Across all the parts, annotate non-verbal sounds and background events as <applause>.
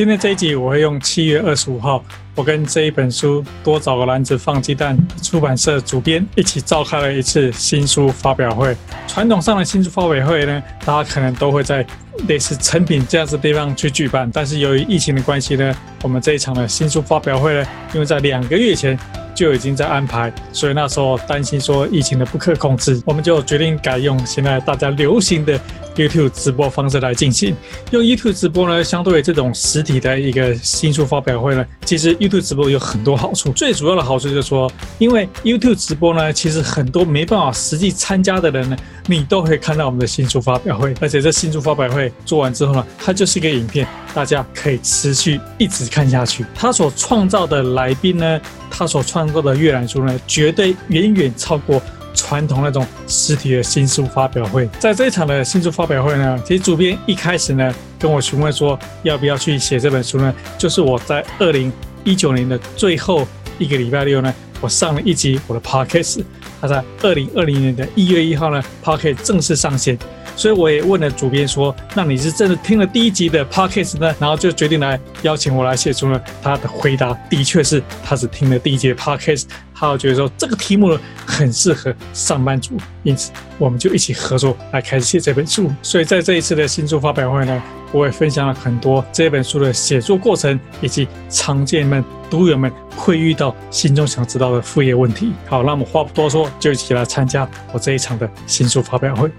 今天这一集我会用七月二十五号，我跟这一本书多找个篮子放鸡蛋出版社主编一起召开了一次新书发表会。传统上的新书发表会呢，大家可能都会在类似成品这样子的地方去举办，但是由于疫情的关系呢，我们这一场的新书发表会呢，因为在两个月前。就已经在安排，所以那时候担心说疫情的不可控制，我们就决定改用现在大家流行的 YouTube 直播方式来进行。用 YouTube 直播呢，相对于这种实体的一个新书发表会呢，其实 YouTube 直播有很多好处。最主要的好处就是说，因为 YouTube 直播呢，其实很多没办法实际参加的人呢，你都会看到我们的新书发表会。而且这新书发表会做完之后呢，它就是一个影片，大家可以持续一直看下去。他所创造的来宾呢，他所创造的阅览书呢，绝对远远超过传统那种实体的新书发表会。在这一场的新书发表会呢，其实主编一开始呢跟我询问说，要不要去写这本书呢？就是我在二零一九年的最后一个礼拜六呢，我上了一集我的 Podcast，他在二零二零年的一月一号呢，Podcast 正式上线。所以我也问了主编说：“那你是真的听了第一集的 podcast 呢？”然后就决定来邀请我来写书呢。他的回答的确是，他只听了第一集 podcast，他觉得说这个题目呢很适合上班族，因此我们就一起合作来开始写这本书。所以在这一次的新书发表会呢，我也分享了很多这本书的写作过程，以及常见们读友们会遇到心中想知道的副业问题。好，那我们话不多说，就一起来参加我这一场的新书发表会。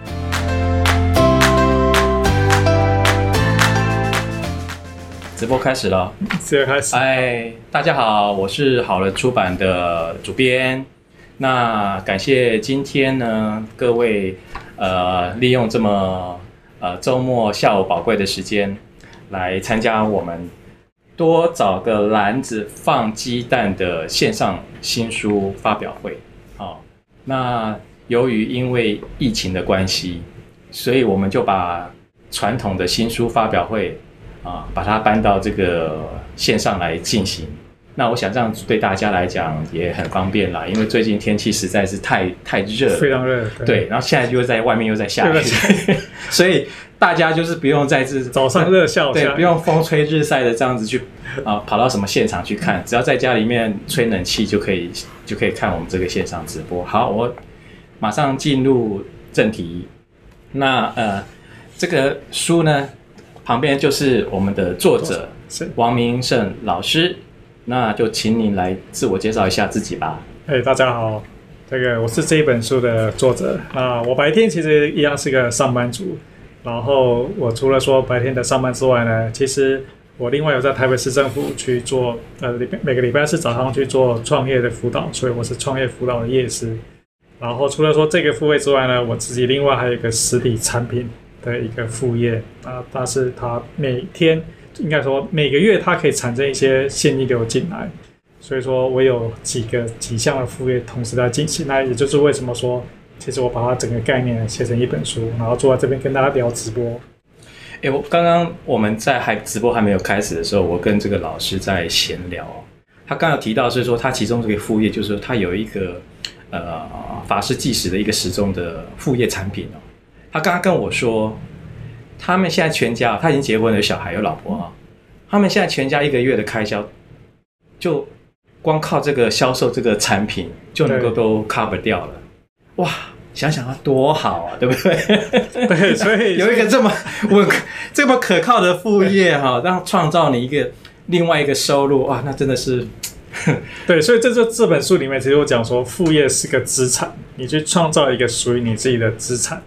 直播开始了，直播开始。哎，大家好，我是好了出版的主编。那感谢今天呢，各位呃利用这么呃周末下午宝贵的时间来参加我们多找个篮子放鸡蛋的线上新书发表会。好，那由于因为疫情的关系，所以我们就把传统的新书发表会。啊，把它搬到这个线上来进行。那我想这样对大家来讲也很方便啦，因为最近天气实在是太太热了，非常热。对，对，然后现在又在外面又在下雨，<laughs> 所以大家就是不用在这早上热下午下，对，不用风吹日晒的这样子去啊跑到什么现场去看，只要在家里面吹冷气就可以就可以看我们这个线上直播。好，我马上进入正题。那呃，这个书呢？旁边就是我们的作者王明胜老师，那就请你来自我介绍一下自己吧。哎、hey，大家好，这个我是这一本书的作者啊。我白天其实一样是个上班族，然后我除了说白天的上班之外呢，其实我另外有在台北市政府去做呃，每个礼拜是早上去做创业的辅导，所以我是创业辅导的业师。然后除了说这个副业之外呢，我自己另外还有一个实体产品。的一个副业啊，但是它每天应该说每个月它可以产生一些现金流进来，所以说我有几个几项的副业同时在进行。那也就是为什么说，其实我把它整个概念写成一本书，然后坐在这边跟大家聊直播。哎，我刚刚我们在还直播还没有开始的时候，我跟这个老师在闲聊，他刚刚提到是说他其中这个副业就是他有一个呃法式计时的一个时钟的副业产品哦。他刚刚跟我说，他们现在全家，他已经结婚了，有小孩，有老婆啊。他们现在全家一个月的开销，就光靠这个销售这个产品就能够都 cover 掉了。哇，想想啊，多好啊，对不对？对，所以 <laughs> 有一个这么稳、这么可靠的副业哈，让创造你一个另外一个收入哇，那真的是。<laughs> 对，所以这就这本书里面，其实我讲说，副业是个资产，你去创造一个属于你自己的资产。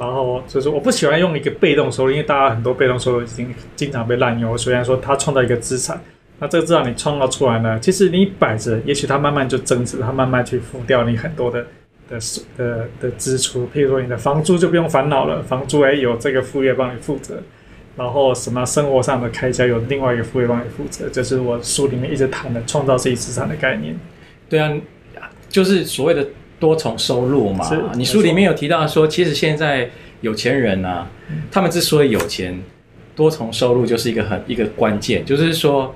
然后就是我不喜欢用一个被动收入，因为大家很多被动收入已经经常被滥用。虽然说它创造一个资产，那这个资产你创造出来呢，其实你摆着，也许它慢慢就增值，它慢慢去付掉你很多的的的的支出。譬如说你的房租就不用烦恼了，房租诶有这个副业帮你负责。然后什么生活上的开销有另外一个副业帮你负责，这是我书里面一直谈的创造自己资产的概念。对啊，就是所谓的。多重收入嘛，你书里面有提到说，其实现在有钱人啊，他们之所以有钱，多重收入就是一个很一个关键，就是说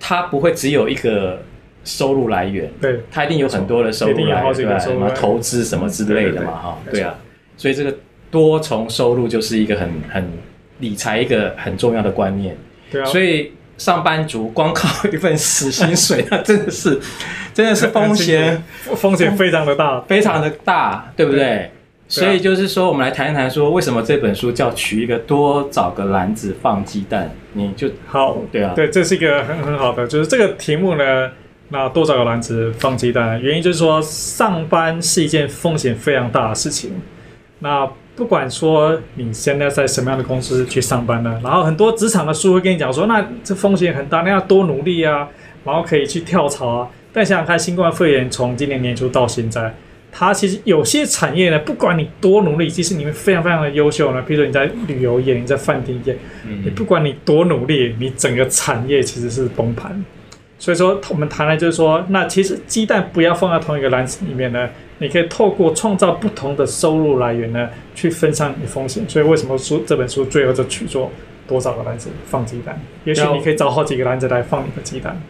他不会只有一个收入来源，对，他一定有很多的收入来源，对，什么投资什么之类的嘛，哈，对啊，所以这个多重收入就是一个很很理财一个很重要的观念，对啊，所以上班族光靠一份死薪水，<laughs> 那真的是真的是风险，风险非常的大，非常的大，对不对？对，所以就是说，我们来谈一谈，说为什么这本书叫取一个多找个篮子放鸡蛋？你就好，对啊，对，这是一个很很好的，就是这个题目呢，那多找个篮子放鸡蛋，原因就是说，上班是一件风险非常大的事情，那。不管说你现在在什么样的公司去上班呢，然后很多职场的书会跟你讲说，那这风险很大，那要多努力啊，然后可以去跳槽啊。但想想看，新冠肺炎从今年年初到现在，它其实有些产业呢，不管你多努力，即使你们非常非常的优秀呢，比如说你在旅游业，你在饭店业，你不管你多努力，你整个产业其实是崩盘。所以说，我们谈的就是说，那其实鸡蛋不要放在同一个篮子里面呢。你可以透过创造不同的收入来源呢，去分散你风险。所以为什么书这本书最后就取做多少个篮子放鸡蛋？也许你可以找好几个篮子来放你的鸡蛋。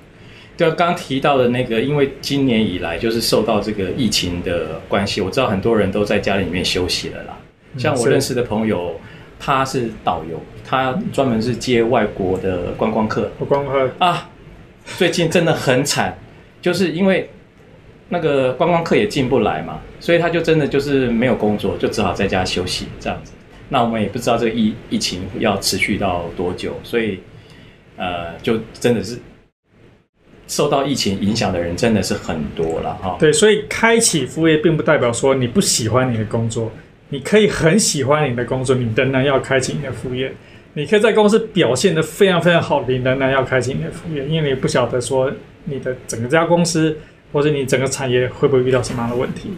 对啊，刚提到的那个，因为今年以来就是受到这个疫情的关系，我知道很多人都在家里面休息了啦。像我认识的朋友，嗯、他是导游，他专门是接外国的观光客。观光客啊，最近真的很惨，就是因为。那个观光客也进不来嘛，所以他就真的就是没有工作，就只好在家休息这样子。那我们也不知道这个疫疫情要持续到多久，所以呃，就真的是受到疫情影响的人真的是很多了哈。对，所以开启副业并不代表说你不喜欢你的工作，你可以很喜欢你的工作，你仍然要开启你的副业。你可以在公司表现得非常非常好，你仍然要开启你的副业，因为你不晓得说你的整个家公司。或者你整个产业会不会遇到什么样的问题？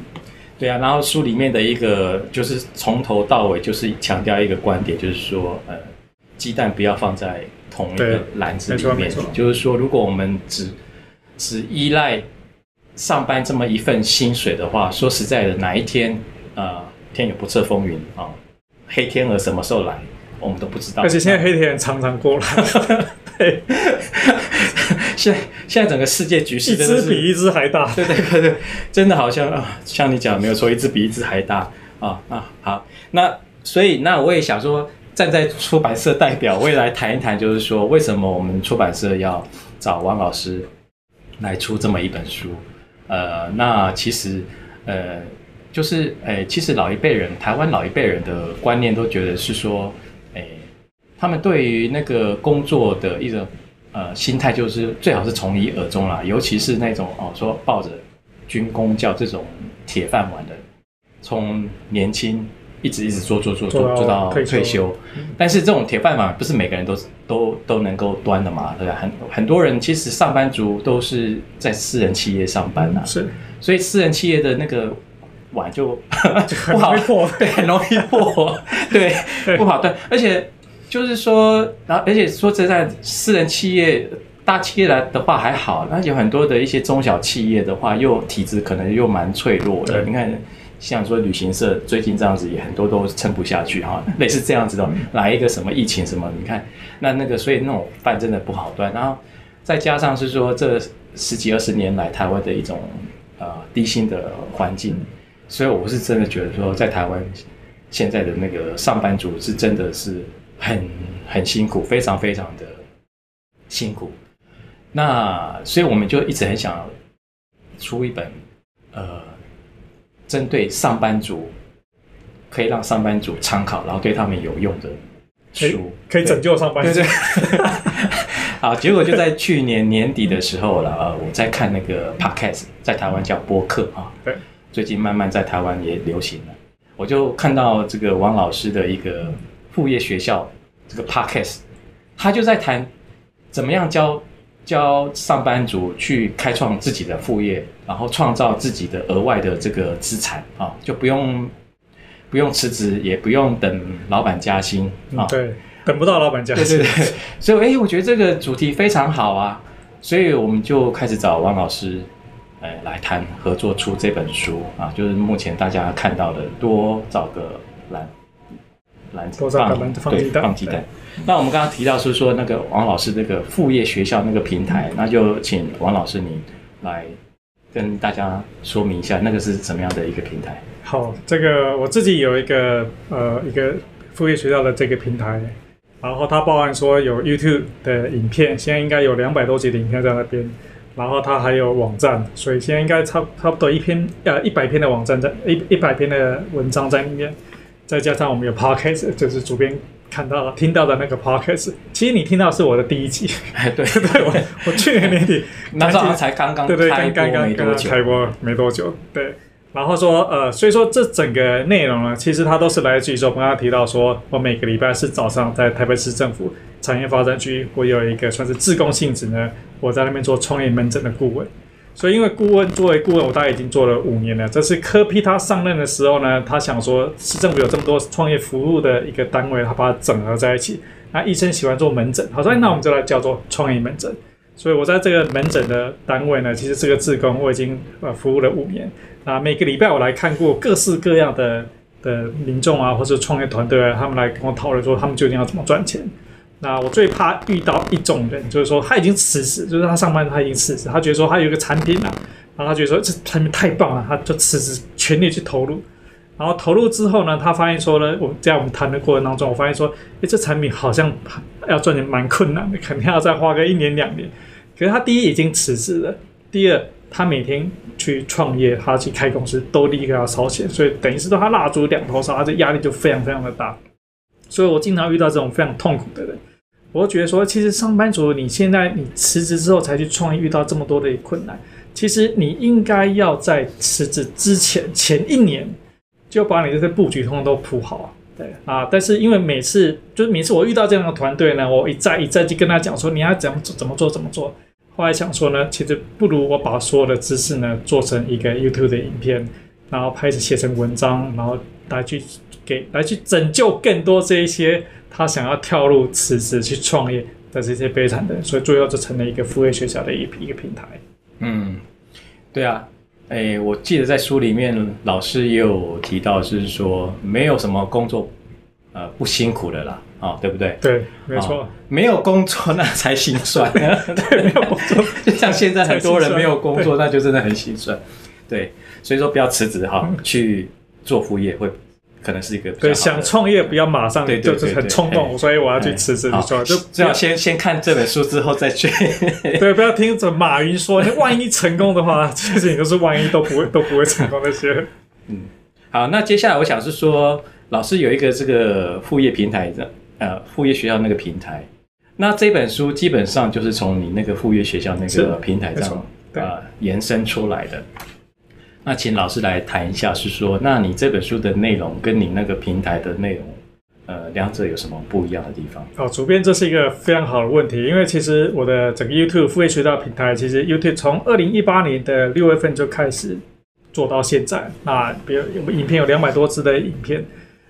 对啊，然后书里面的一个就是从头到尾就是强调一个观点，就是说，呃，鸡蛋不要放在同一个篮子里面。就是说，如果我们只只依赖上班这么一份薪水的话，说实在的，哪一天呃天有不测风云啊，黑天鹅什么时候来，我们都不知道。而且现在黑天鹅常常过来。<laughs> 对。<laughs> 现在现在整个世界局势，一只比一只还大，对对对对，真的好像啊，像你讲没有错，一只比一只还大啊啊好，那所以那我也想说，站在出版社代表，我也来谈一谈，就是说为什么我们出版社要找王老师来出这么一本书？呃，那其实呃，就是诶，其实老一辈人，台湾老一辈人的观念都觉得是说，诶，他们对于那个工作的一种。呃，心态就是最好是从一而终啦，尤其是那种哦，说抱着军工教这种铁饭碗的，从年轻一直一直做做做做做到退休。但是这种铁饭碗不是每个人都都都能够端的嘛，对吧？很很多人其实上班族都是在私人企业上班呐，是，所以私人企业的那个碗就 <laughs> 不好破，对，很容易破，对，<laughs> 不好端，而且。就是说，然后而且说这在，私人企业、大企业来的话还好，那有很多的一些中小企业的话，又体质可能又蛮脆弱的。你看，像说旅行社最近这样子，也很多都撑不下去哈。类似这样子的，来一个什么疫情什么，你看那那个，所以那种饭真的不好端。然后再加上是说，这十几二十年来台湾的一种呃低薪的环境，所以我是真的觉得说，在台湾现在的那个上班族是真的是。很很辛苦，非常非常的辛苦。那所以我们就一直很想出一本呃，针对上班族可以让上班族参考，然后对他们有用的书，可以拯救上班对对 <laughs> 好，结果就在去年年底的时候了，呃，我在看那个 podcast，在台湾叫播客啊，对，最近慢慢在台湾也流行了。我就看到这个王老师的一个。副业学校这个 podcast，他就在谈怎么样教教上班族去开创自己的副业，然后创造自己的额外的这个资产啊，就不用不用辞职，也不用等老板加薪啊、嗯。对，等不到老板加薪。对对对。<laughs> 所以，哎、欸，我觉得这个主题非常好啊，所以我们就开始找王老师，哎，来谈合作出这本书啊，就是目前大家看到的，多找个篮。篮子放篮子放鸡蛋，放鸡蛋。那我们刚刚提到是说那个王老师那个副业学校那个平台，那就请王老师你来跟大家说明一下，那个是什么样的一个平台？好，这个我自己有一个呃一个副业学校的这个平台，然后他报案说有 YouTube 的影片，现在应该有两百多集的影片在那边。然后它还有网站，所以现在应该差差不多一篇呃一百篇的网站在一一百篇的文章在里面，再加上我们有 Podcast，就是主编看到听到的那个 Podcast。其实你听到是我的第一集，哎对 <laughs> 对，我我去年年底 <laughs> 那时候才刚刚对对刚刚刚刚开播没多久，对。然后说，呃，所以说这整个内容呢，其实它都是来自于说，我刚刚提到说，我每个礼拜是早上在台北市政府产业发展局，我有一个算是自工性质呢，我在那边做创业门诊的顾问。所以因为顾问作为顾问，我大概已经做了五年了。这是柯批他上任的时候呢，他想说市政府有这么多创业服务的一个单位，他把它整合在一起。那医生喜欢做门诊，好，所以那我们就来叫做创业门诊。所以我在这个门诊的单位呢，其实这个志工我已经呃服务了五年。啊，每个礼拜我来看过各式各样的的民众啊，或者创业团队啊，他们来跟我讨论说他们究竟要怎么赚钱。那我最怕遇到一种人，就是说他已经辞职，就是他上班他已经辞职，他觉得说他有一个产品啊，然后他觉得说这产品太棒了，他就辞职全力去投入。然后投入之后呢，他发现说呢，我在我们谈的过程当中，我发现说，诶，这产品好像要赚钱蛮困难的，肯定要再花个一年两年。可是他第一已经辞职了，第二。他每天去创业，他去开公司，都立刻要烧钱，所以等于是说他蜡烛两头烧，他这压力就非常非常的大。所以我经常遇到这种非常痛苦的人，我觉得说，其实上班族你现在你辞职之后才去创业，遇到这么多的困难，其实你应该要在辞职之前前一年就把你这些布局通通都铺好，对啊。但是因为每次就是每次我遇到这样的团队呢，我一再一再去跟他讲说，你要怎么怎么做怎么做。后来想说呢，其实不如我把所有的知识呢做成一个 YouTube 的影片，然后拍成写成文章，然后来去给来去拯救更多这一些他想要跳入辞职去创业的这些悲惨的人，所以最后就成了一个副业学校的一个一个平台。嗯，对啊，哎，我记得在书里面老师也有提到，就是说没有什么工作呃不辛苦的啦。啊、哦，对不对？对，没错、哦，没有工作那才心酸。对，对，没有工作，<laughs> 就像现在很多人没有工作，那就真的很心酸。对，所以说不要辞职哈，去做副业会可能是一个对。想创业不要马上就是很冲动，所以我要去辞职。你说，就要先先看这本书之后再去。<laughs> 对，不要听着马云说，万一成功的话，<laughs> 其实你都是万一都不会都不会成功那些。嗯，好，那接下来我想是说，老师有一个这个副业平台的。呃，副业学校那个平台，那这本书基本上就是从你那个副业学校那个平台上呃延伸出来的。那请老师来谈一下，是说，那你这本书的内容跟你那个平台的内容，呃，两者有什么不一样的地方？哦，主编，这是一个非常好的问题，因为其实我的整个 YouTube 付费渠道平台，其实 YouTube 从二零一八年的六月份就开始做到现在，那比如我们影片有两百多支的影片。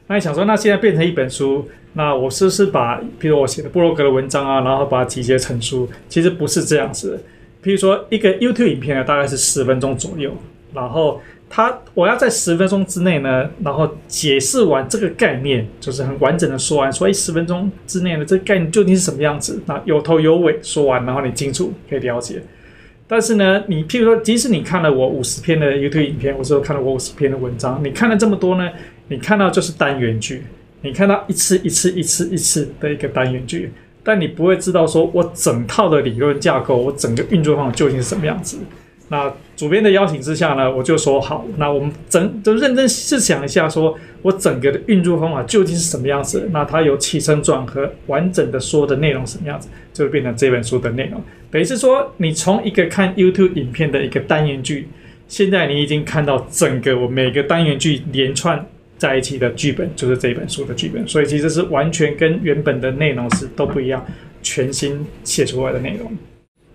那你想说，那现在变成一本书，那我是不是把，比如我写的部落格的文章啊，然后把它集结成书？其实不是这样子的。比如说一个 YouTube 影片呢，大概是十分钟左右，然后他我要在十分钟之内呢，然后解释完这个概念，就是很完整的说完，所以十分钟之内的这个概念究竟是什么样子？那有头有尾说完，然后你清楚可以了解。但是呢，你譬如说，即使你看了我五十篇的 YouTube 影片，或者看了我五十篇的文章，你看了这么多呢？你看到就是单元剧，你看到一次一次一次一次的一个单元剧，但你不会知道说我整套的理论架构，我整个运作方法究竟是什么样子。那主编的邀请之下呢，我就说好，那我们整就认真试想一下说，我整个的运作方法究竟是什么样子。那它有起承转合，完整的说的内容什么样子，就会变成这本书的内容。等于是说，你从一个看 YouTube 影片的一个单元剧，现在你已经看到整个我每个单元剧连串。在一起的剧本就是这本书的剧本，所以其实是完全跟原本的内容是都不一样，全新写出来的内容。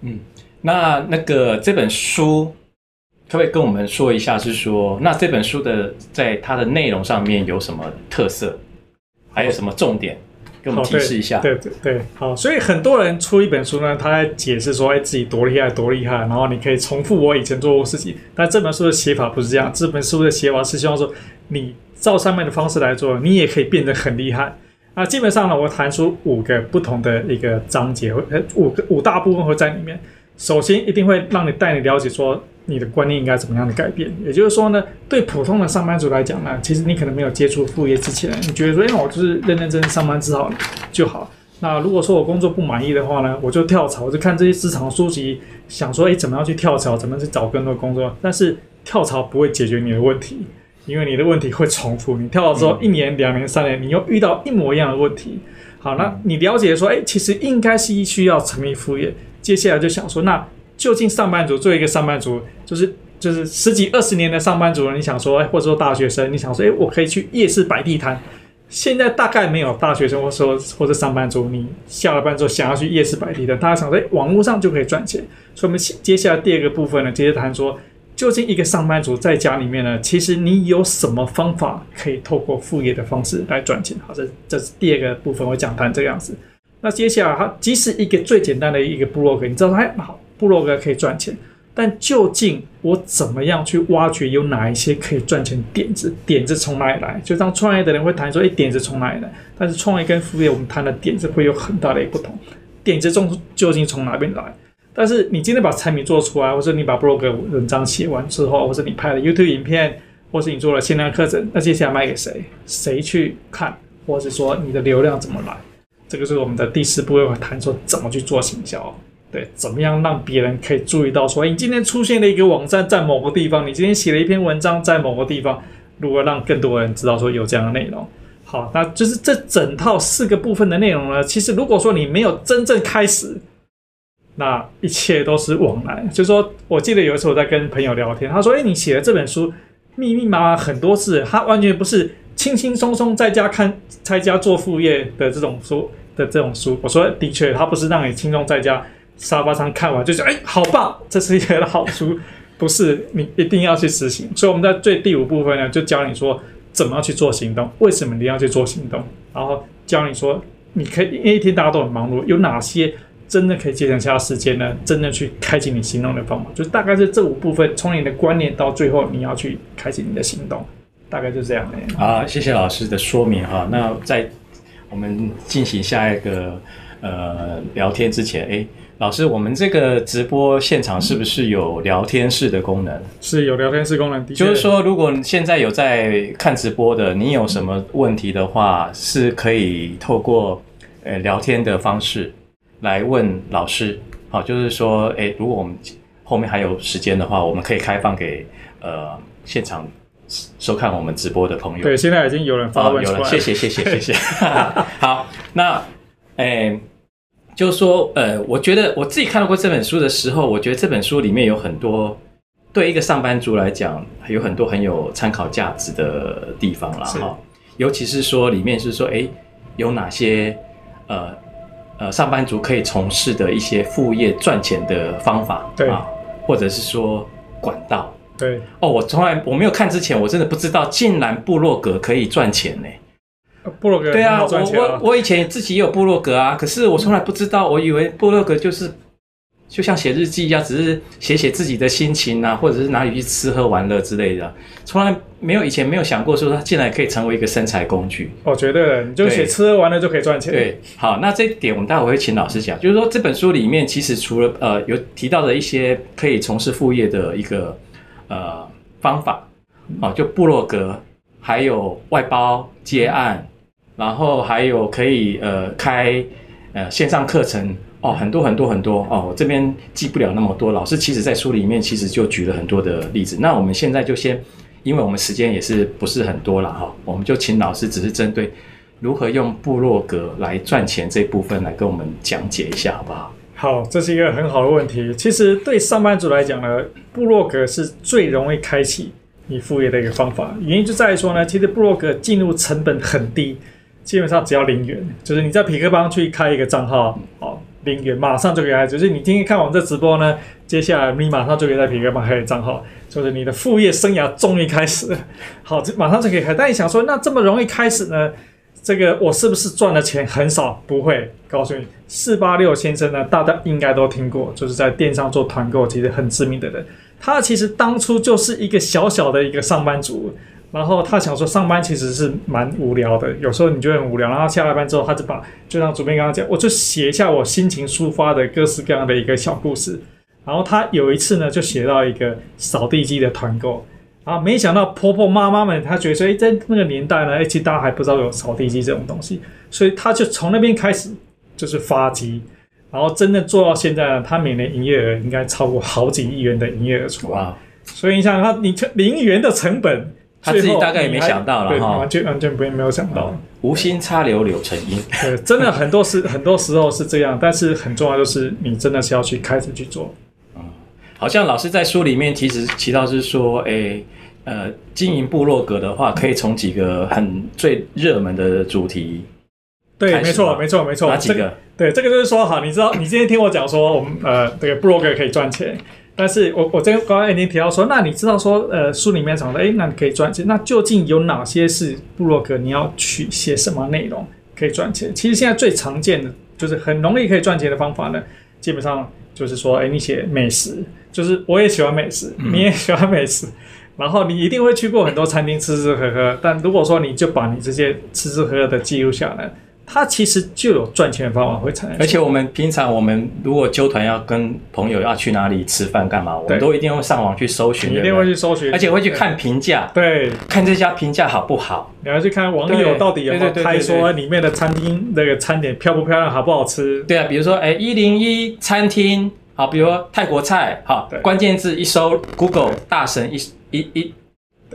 嗯，那那个这本书可不可以跟我们说一下？是说那这本书的在它的内容上面有什么特色，还有什么重点，给我们提示一下。对对对，好。所以很多人出一本书呢，他在解释说，哎，自己多厉害，多厉害，然后你可以重复我以前做过事情。但这本书的写法不是这样，这本书的写法是希望说你。照上面的方式来做，你也可以变得很厉害。那基本上呢，我谈出五个不同的一个章节，呃，五个五大部分会在里面。首先，一定会让你带你了解说你的观念应该怎么样的改变。也就是说呢，对普通的上班族来讲呢，其实你可能没有接触副业之前，你觉得说，因为我就是认认真真上班之后就好。那如果说我工作不满意的话呢，我就跳槽，我就看这些职场书籍，想说，哎，怎么样去跳槽，怎么去找更多工作。但是跳槽不会解决你的问题，因为你的问题会重复。你跳槽之后，一年、两年、三年，你又遇到一模一样的问题。好，那你了解说，哎，其实应该是需要成立副业。接下来就想说，那究竟上班族作为一个上班族，就是就是十几二十年的上班族，你想说，哎，或者说大学生，你想说，哎，我可以去夜市摆地摊。现在大概没有大学生或说或者上班族，你下了班之后想要去夜市摆地摊，大家想说，哎，网络上就可以赚钱。所以，我们接下来第二个部分呢，接着谈说，究竟一个上班族在家里面呢，其实你有什么方法可以透过副业的方式来赚钱？好，这这是第二个部分，我讲谈这个样子。那接下来，它即使一个最简单的一个部落格，你知道它好，部落格可以赚钱。但究竟我怎么样去挖掘有哪一些可以赚钱点子？点子从哪里来？就当创业的人会谈说，哎，点子从哪里来？但是创业跟副业，我们谈的点子会有很大的一不同。点子中究竟从哪边来？但是你今天把产品做出来，或者你把 blog 文章写完之后，或者你拍了 YouTube 影片，或是你做了线上课程，那接下来卖给谁？谁去看？或者说你的流量怎么来？这个是我们的第四步，会谈说怎么去做行销。对，怎么样让别人可以注意到说，你今天出现了一个网站在某个地方，你今天写了一篇文章在某个地方，如何让更多人知道说有这样的内容？好，那就是这整套四个部分的内容呢。其实如果说你没有真正开始，那一切都是往来。就是说我记得有一次我在跟朋友聊天，他说：“哎，你写的这本书密密麻麻很多字，他完全不是轻轻松松在家看，在家做副业的这种书的这种书。”我说：“的确，他不是让你轻松在家。”沙发上看完就觉得哎，好棒，这是一个好书，不是你一定要去实行。所以我们在最第五部分呢，就教你说怎么样去做行动，为什么你要去做行动，然后教你说你可以，因为一天大家都很忙碌，有哪些真的可以节省下时间呢？真的去开启你行动的方法，就大概是这五部分，从你的观念到最后你要去开启你的行动，大概就这样的。好，谢谢老师的说明哈。那在我们进行下一个呃聊天之前，哎。老师，我们这个直播现场是不是有聊天室的功能？是有聊天室功能的，就是说，如果现在有在看直播的，你有什么问题的话，是可以透过呃聊天的方式来问老师。好，就是说，哎，如果我们后面还有时间的话，我们可以开放给呃现场收看我们直播的朋友。对，现在已经有人发问出来了。哦，有了，谢谢，谢谢，谢谢。<laughs> <laughs> 好，那哎。就是说，呃，我觉得我自己看到过这本书的时候，我觉得这本书里面有很多对一个上班族来讲，有很多很有参考价值的地方了哈。尤其是说里面是说，哎，有哪些呃呃上班族可以从事的一些副业赚钱的方法，对啊，或者是说管道，对。哦，我从来我没有看之前，我真的不知道，竟然部落格可以赚钱呢。部落格对啊，我我我以前自己也有部落格啊，可是我从来不知道，我以为部落格就是就像写日记一样，只是写写自己的心情啊，或者是哪里去吃喝玩乐之类的，从来没有以前没有想过说它竟然可以成为一个生财工具。哦，绝对的，你就写吃喝玩乐就可以赚钱。对，好，那这一点我们待会会请老师讲，就是说这本书里面其实除了呃有提到的一些可以从事副业的一个呃方法，哦，就部落格，还有外包接案。然后还有可以呃开呃线上课程哦，很多很多很多哦，我这边记不了那么多。老师其实在书里面其实就举了很多的例子。那我们现在就先，因为我们时间也是不是很多了哈，我们就请老师只是针对如何用部落格来赚钱这部分来跟我们讲解一下，好不好？好，这是一个很好的问题。其实对上班族来讲呢，部落格是最容易开启你副业的一个方法。原因就在于说呢，其实部落格进入成本很低。基本上只要零元，就是你在匹克邦去开一个账号，好，零元马上就可以开。就是你今天看我们这直播呢，接下来你马上就可以在匹克邦开个账号，就是你的副业生涯终于开始。好，这马上就可以开。但你想说，那这么容易开始呢？这个我是不是赚的钱很少？不会，告诉你，四八六先生呢，大家应该都听过，就是在电商做团购，其实很知名的人。他其实当初就是一个小小的一个上班族。然后他想说，上班其实是蛮无聊的，有时候你觉得很无聊。然后下了班之后，他就把就像主编刚刚讲，我就写一下我心情抒发的各式各样的一个小故事。然后他有一次呢，就写到一个扫地机的团购，啊，没想到婆婆妈妈们她觉得说，哎，在那个年代呢，其实大家还不知道有扫地机这种东西，所以她就从那边开始就是发迹，然后真的做到现在呢，他每年营业额应该超过好几亿元的营业额出来。哇！所以你想想，你零元的成本，他自己大概也没想到了哈，对，完全完全不会没有想到。嗯，无心插柳柳成荫。对，真的很多时很多时候是这样，但是很重要就是你真的是要去开始去做。嗯，好像老师在书里面其实提到是说，哎。呃，经营部落格的话，可以从几个很最热门的主题。对，没错，没错，没错。哪几个？这个、对，这个就是说，哈，你知道，你今天听我讲说，我们呃，这个部落格可以赚钱。但是我我这刚刚已经提到说，那你知道说，呃，书里面讲的，哎，那你可以赚钱。那究竟有哪些是部落格？你要去写什么内容可以赚钱？其实现在最常见的就是很容易可以赚钱的方法呢，基本上就是说，哎，你写美食，就是我也喜欢美食，你也喜欢美食。嗯 <laughs> 然后你一定会去过很多餐厅吃吃喝喝，但如果说你就把你这些吃吃喝喝的记录下来，它其实就有赚钱的方法会产生。而且我们平常我们如果揪团要跟朋友要去哪里吃饭干嘛，我们都一定会上网去搜寻，一定会去搜寻，而且会去看评价，对，看这家评价好不好？你要去看网友到底有没有拍说里面的餐厅那个餐点漂不漂亮，好不好吃？对啊，比如说哎一零一餐厅。好，比如说泰国菜，好，关键字一搜，Google 大神一一一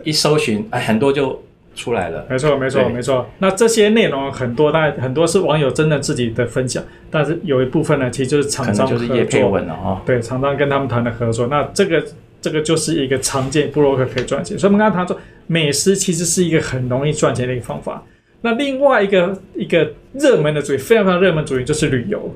一搜寻，哎，很多就出来了。没错，没错，没错。那这些内容很多，但很多是网友真的自己的分享，但是有一部分呢，其实就是厂商就是业配文了啊。对，厂商跟他们谈的合作，那这个这个就是一个常见布洛克可以赚钱。所以我们刚才谈说，美食其实是一个很容易赚钱的一个方法。那另外一个一个热门的主题，非常非常热门主题就是旅游。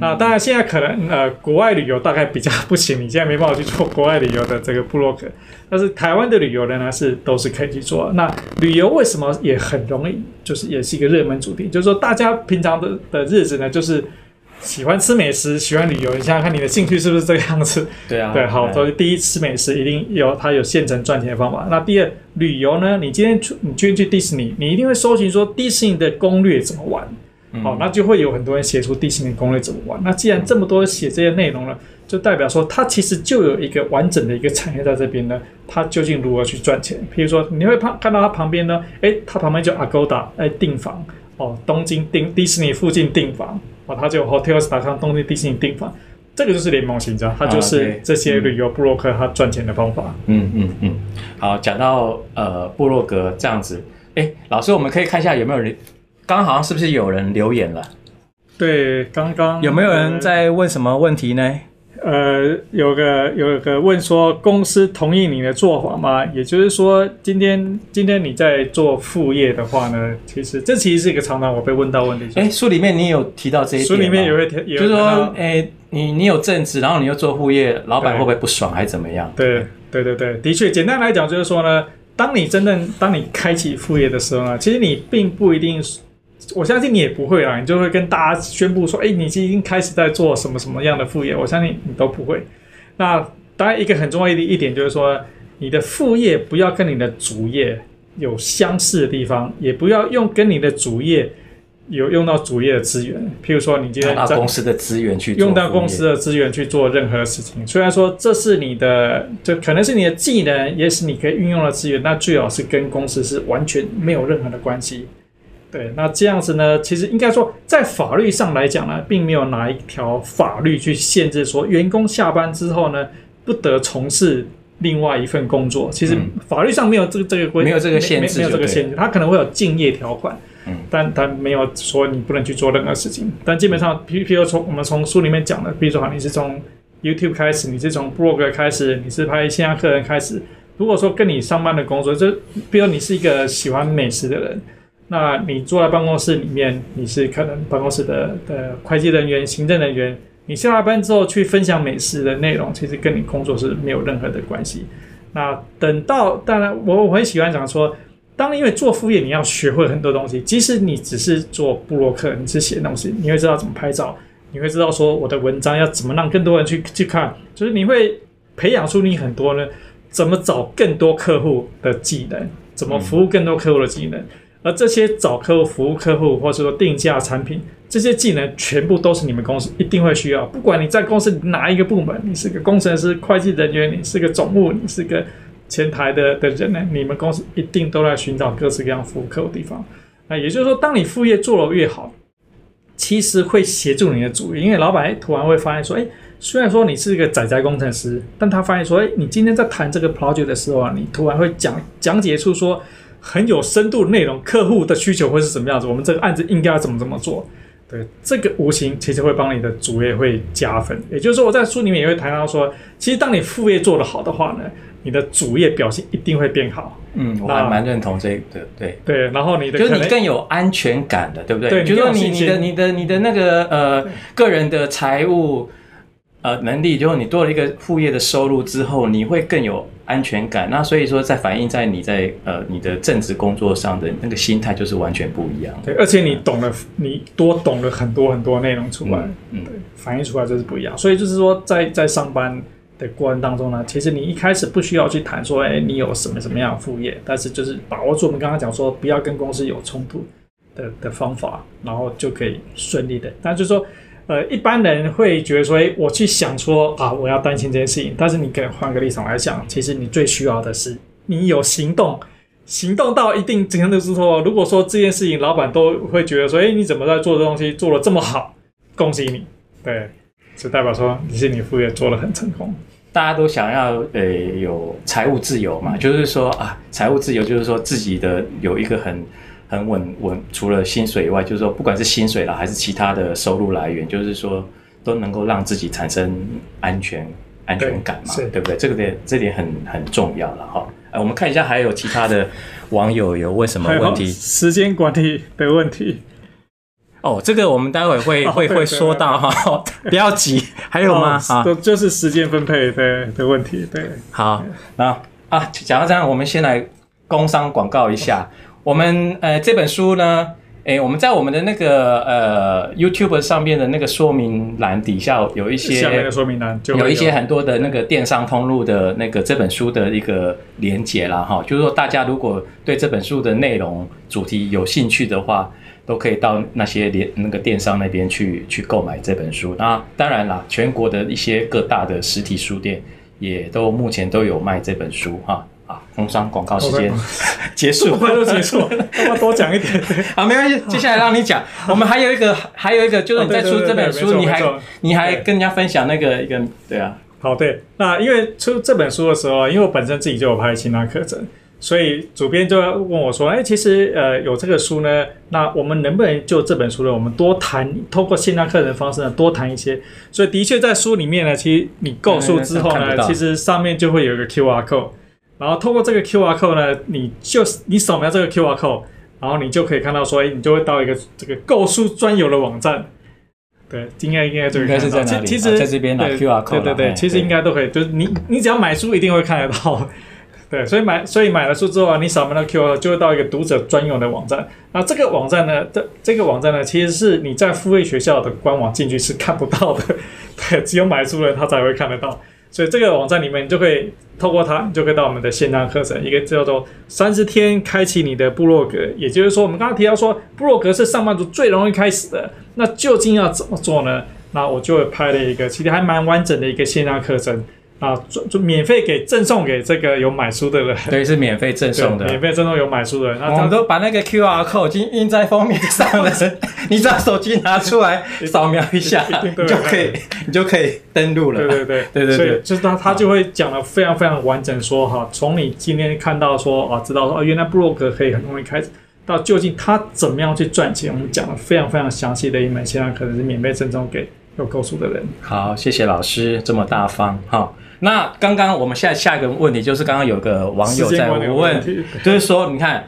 那当然，现在可能呃，国外旅游大概比较不行，你现在没办法去做国外旅游的这个布洛克。但是台湾的旅游呢，是都是可以去做。那旅游为什么也很容易，就是也是一个热门主题。就是说，大家平常的的日子呢，就是喜欢吃美食，喜欢旅游。你想想看，你的兴趣是不是这个样子？对啊。对，好，所以第一吃美食一定有它有现成赚钱的方法。那第二，旅游呢，你今天去你今天去迪士尼，你一定会搜寻说迪士尼的攻略怎么玩。好，那就会有很多人写出迪士尼攻略怎么玩。那既然这么多人写这些内容了，就代表说它其实就有一个完整的一个产业在这边呢。它究竟如何去赚钱？譬如说，你会看看到它旁边呢，诶，它旁边就 Agoda 哎订房哦，东京订迪士尼附近订房哦，它就 Hotels.com 东京迪士尼订房，这个就是联盟行销，它就是这些旅游部落客它赚钱的方法。嗯嗯嗯。好，讲到呃部落格这样子，诶，老师，我们可以看一下有没有人。刚刚好像是不是有人留言了？对，刚刚有没有人在问什么问题呢？呃，有个有个问说，公司同意你的做法吗？也就是说，今天今天你在做副业的话呢，其实这其实是一个常常我被问到问题。哎，书里面你有提到这一点吗？书里面有一条，就是说，哎，你你有正职，然后你又做副业，老板会不会不爽，还是怎么样？对对对对，的确，简单来讲就是说呢，当你真正当你开启副业的时候呢，其实你并不一定。我相信你也不会啊，你就会跟大家宣布说，哎，你已经开始在做什么什么样的副业。我相信你都不会。那当然，一个很重要的一点就是说，你的副业不要跟你的主业有相似的地方，也不要用跟你的主业有用到主业的资源。譬如说，你今天用到公司的资源去用到公司的资源去做任何事情，虽然说这是你的，这可能是你的技能，也是你可以运用的资源，那最好是跟公司是完全没有任何的关系。对，那这样子呢，其实应该说，在法律上来讲呢，并没有哪一条法律去限制说，员工下班之后呢，不得从事另外一份工作。其实法律上没有这个这个规，没有这个限制，没有这个限制，他可能会有敬业条款，嗯，但他没有说你不能去做任何事情。但基本上，譬譬如从我们从书里面讲的，比如说哈，你是从 YouTube 开始，你是从 Blog 开始，你是拍线下课程开始。如果说跟你上班的工作，就比如你是一个喜欢美食的人。那你坐在办公室里面，你是可能办公室的的会计人员、行政人员。你下了班之后去分享美食的内容，其实跟你工作是没有任何的关系。那等到当然，我我很喜欢讲说，当因为做副业，你要学会很多东西。即使你只是做布洛克，你是写东西，你会知道怎么拍照，你会知道说我的文章要怎么让更多人去去看，就是你会培养出你很多呢，怎么找更多客户的技能，怎么服务更多客户的技能。嗯而这些找客户、服务客户，或者说定价产品，这些技能全部都是你们公司一定会需要。不管你在公司哪一个部门，你是个工程师、会计人员，你是个总务，你是个前台的的人呢，你们公司一定都在寻找各式各样服务客户地方。那也就是说，当你副业做得越好，其实会协助你的主业，因为老板突然会发现说，哎，虽然说你是一个宅宅工程师，但他发现说，哎，你今天在谈这个 project 的时候啊，你突然会讲讲解出说很有深度的内容，客户的需求会是什么样子，我们这个案子应该要怎么怎么做。对，这个无形其实会帮你的主业会加分。也就是说，我在书里面也会谈到说，其实当你副业做得好的话呢，你的主业表现一定会变好。嗯，我还蛮认同这个对，对对。然后你的就是你更有安全感的，对不对？对，就是说你你的你的你的那个呃个人的财务呃能力，就是你多了一个副业的收入之后，你会更有安全感。那所以说，在反映在你在呃你的正职工作上的那个心态，就是完全不一样。对，而且你懂了，你多懂了很多很多内容出来，嗯，对，反映出来就是不一样。所以就是说，在在上班。的过程当中呢，其实你一开始不需要去谈说，哎，你有什么什么样的副业，但是就是把握住我们刚刚讲说，不要跟公司有冲突的的方法，然后就可以顺利的。但就是说，呃，一般人会觉得说，哎，我去想说啊，我要担心这件事情。但是你可以换个立场来想，其实你最需要的是你有行动，行动到一定程度之后，如果说这件事情老板都会觉得说，哎，你怎么在做这东西做得这么好，恭喜你，对，就代表说你是你副业做得很成功。大家都想要呃有财务自由嘛，就是说啊，财务自由就是说自己的有一个很很稳稳，除了薪水以外，就是说不管是薪水啦还是其他的收入来源，就是说都能够让自己产生安全安全感嘛，对，对不对？这个点这点很很重要了哈。哎，我们看一下还有其他的网友有问什么问题？时间管理的问题。哦，这个我们待会会会会说到哈，不要急，还有吗？啊，就是时间分配的的问题，对。好，那啊，讲到这样，我们先来工商广告一下。我们呃这本书呢，诶，我们在我们的那个呃 YouTube 上面的那个说明栏底下有一些下面的说明栏，有一些很多的那个电商通路的那个这本书的一个连接啦哈，就是说大家如果对这本书的内容主题有兴趣的话。都可以到那些连那个电商那边去去购买这本书。那当然啦，全国的一些各大的实体书店也都目前都有卖这本书哈。啊，工商广告时间 <laughs> 结束，快都结束了，<laughs> 要多讲一点。好，没关系，接下来让你讲。我们还有一个，还有一个，就是你在出这本书，你还你还跟人家分享那个一个，对啊。好，对。那因为出这本书的时候，因为我本身自己就有拍其他课程。所以主编就要问我说：“哎，其实呃有这个书呢，那我们能不能就这本书呢，我们多谈，透过线上课程的方式呢，多谈一些？所以的确在书里面呢，其实你购书之后呢，其实上面就会有一个 QR code，然后透过这个 QR code 呢，你就你扫描这个 QR code，然后你就可以看到说，哎，你就会到一个这个购书专有的网站。对，应该应该这个应该是在哪里？其实在这边拿 QR code，对对对，其实应该都可以，就是你你只要买书一定会看得到。<laughs> ”对，所以买，所以买了书之后啊，你扫描那 QR 就会到一个读者专用的网站。那这个网站呢，这这个网站呢，其实是你在付费学校的官网进去是看不到的，<laughs> 对，只有买书的人他才会看得到。所以这个网站里面，你就可以透过它，你就可以到我们的线上课程，一个叫做三十天开启你的部落格。也就是说，我们刚刚提到说，部落格是上班族最容易开始的，那究竟要怎么做呢？那我就会拍了一个，其实还蛮完整的一个线上课程。啊，就就免费给赠送给这个有买书的人，对，是免费赠送的，免费赠送有买书的人。那我们都把那个 QR code 已经印在封面上了，<laughs> 你只要手机拿出来扫描一下，你就可以，你就可以登录了。对对对对对对，就是他他就会讲的非常非常完整，说哈，从你今天看到说啊，知道说啊，原来 Broker 可以很容易开始，到究竟他怎么样去赚钱，我们讲了非常非常详细的一门现在可能是免费赠送给有购书的人。好，谢谢老师这么大方哈。那刚刚我们现在下一个问题就是，刚刚有个网友在问，<laughs> 就是说，你看，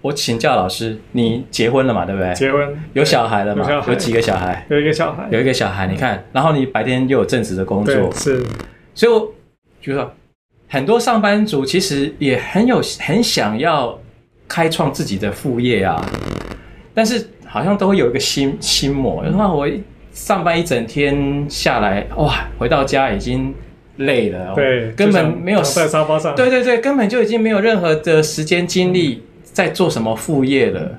我请教老师，你结婚了嘛？对不对？结婚，有小孩了嘛？有，有几个小孩？有一个小孩，有一个小孩。你看，然后你白天又有正职的工作，是，所以我觉得很多上班族其实也很有很想要开创自己的副业啊，但是好像都会有一个心心魔，那我上班一整天下来，哇，回到家已经。累了，对，根本没有在沙发上，对对对，根本就已经没有任何的时间精力在做什么副业了。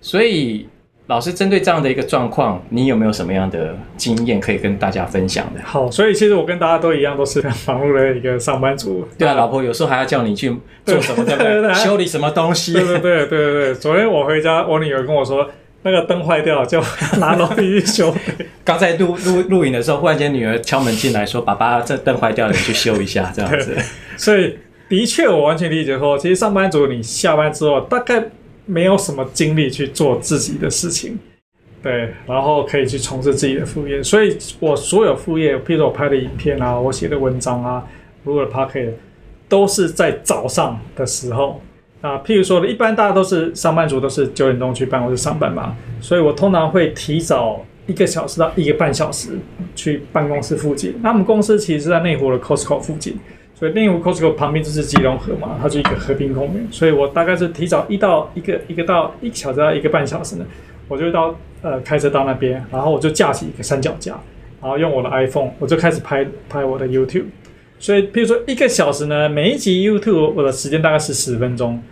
所以，老师针对这样的一个状况，你有没有什么样的经验可以跟大家分享的？好，所以其实我跟大家都一样，都是很忙碌的一个上班族。对啊，老婆有时候还要叫你去做什么，对不对？修理什么东西？对对对对对对。昨天我回家，我女儿跟我说。那个灯坏掉了就拿楼梯去修。刚在录录录影的时候，忽然间女儿敲门进来说：“爸爸，这灯坏掉了，你去修一下。”这样子。所以的确，我完全理解说，其实上班族你下班之后大概没有什么精力去做自己的事情，对，然后可以去从事自己的副业。所以我所有副业，譬如说我拍的影片啊，我写的文章啊，录的 podcast 都是在早上的时候。啊，譬如说的，一般大家都是上班族，都是九点钟去办公室上班嘛，所以我通常会提早一个小时到一个半小时去办公室附近。那我们公司其实是在内湖的 Costco 附近，所以内湖 Costco 旁边就是基隆河嘛，它就一个河滨公园，所以我大概是提早一到一个一个到一个小时到一个半小时呢，我就到呃开车到那边，然后我就架起一个三脚架，然后用我的 iPhone，我就开始拍拍我的 YouTube。所以譬如说一个小时呢，每一集 YouTube 我的时间大概是十分钟。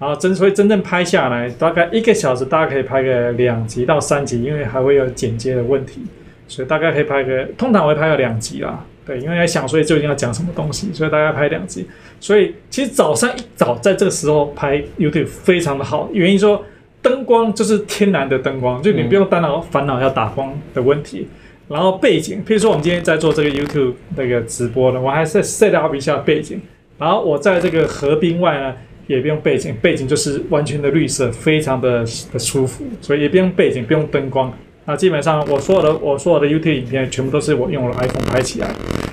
然后真所以真正拍下来，大概一个小时，大概可以拍个两集到三集，因为还会有剪接的问题，所以大概可以拍个，通常会拍个两集啦。对，因为在想，所以究竟要讲什么东西，所以大概拍两集。所以其实早上一早在这个时候拍 YouTube 非常的好，原因说灯光就是天然的灯光，就你不用担恼烦恼要打光的问题。然后背景，譬如说我们今天在做这个 YouTube 那个直播呢，我还是 set up 一下背景，然后我在这个河滨外呢。也不用背景，背景就是完全的绿色，非常的的舒服，所以也不用背景，不用灯光。那基本上我所有的我所有的 YouTube 影片全部都是我用了 iPhone 拍起来，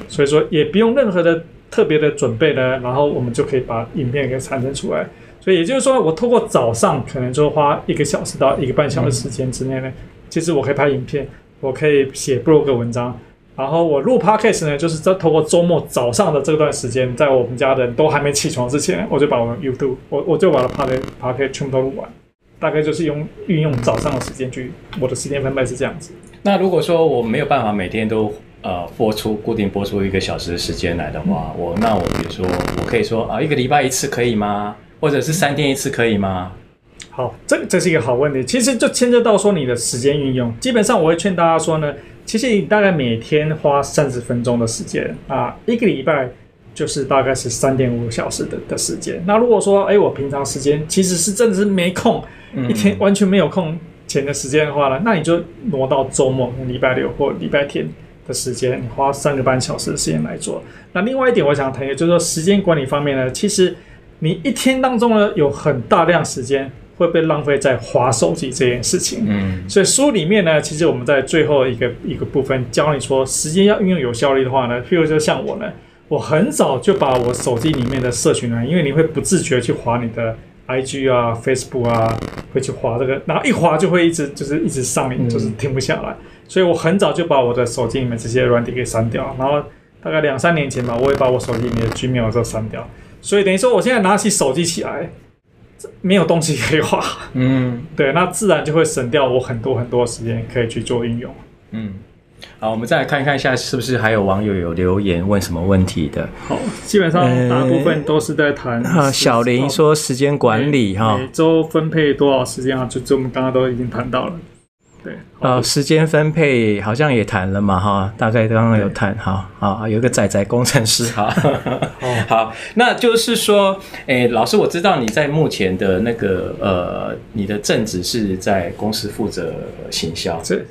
所以说也不用任何的特别的准备呢，然后我们就可以把影片给产生出来。所以也就是说，我透过早上可能就花一个小时到一个半小时时间之内呢，其实我可以拍影片，我可以写 blog 文章。然后我录 podcast 呢，就是在透过周末早上的这段时间，在我们家人都还没起床之前，我就把我们 YouTube，我我就把它 podcast podcast 全部都录完，大概就是用运用早上的时间去，我的时间分配是这样子。那如果说我没有办法每天都呃播出固定播出一个小时的时间来的话，嗯、我那我比如说我可以说啊一个礼拜一次可以吗？或者是三天一次可以吗？好，这这是一个好问题，其实就牵涉到说你的时间运用，基本上我会劝大家说呢。其实你大概每天花三十分钟的时间啊，一个礼拜就是大概是三点五个小时的的时间。那如果说，哎，我平常时间其实是真的是没空，一天完全没有空钱的时间的话呢，那你就挪到周末，礼拜六或礼拜天的时间，你花三个半小时的时间来做。那另外一点，我想谈的就是说时间管理方面呢，其实你一天当中呢，有很大量时间。会被浪费在划手机这件事情，嗯，所以书里面呢，其实我们在最后一个一个部分教你说，时间要运用有效率的话呢，譬如说像我呢，我很早就把我手机里面的社群呢，因为你会不自觉去划你的 IG 啊、Facebook 啊，会去划这个，然后一划就会一直就是一直上瘾，就是停不下来，嗯，所以我很早就把我的手机里面这些软体给删掉，然后大概两三年前吧，我也把我手机里面的 Gmail 都删掉，所以等于说我现在拿起手机起来。没有东西可以画，嗯，对，那自然就会省掉我很多很多时间可以去做运用，嗯，好，我们再来看一看一下，是不是还有网友有留言问什么问题的？好，基本上大部分都是在谈、呃。小林说时间管理哈，每周分配多少时间啊？就就我们刚刚都已经谈到了。对，呃，时间分配好像也谈了嘛，哈，大概刚刚有谈，好，好，有个仔仔工程师，<laughs> 哈，好，那就是说，诶，老师，我知道你在目前的那个，呃，你的正职是在公司负责行销，是，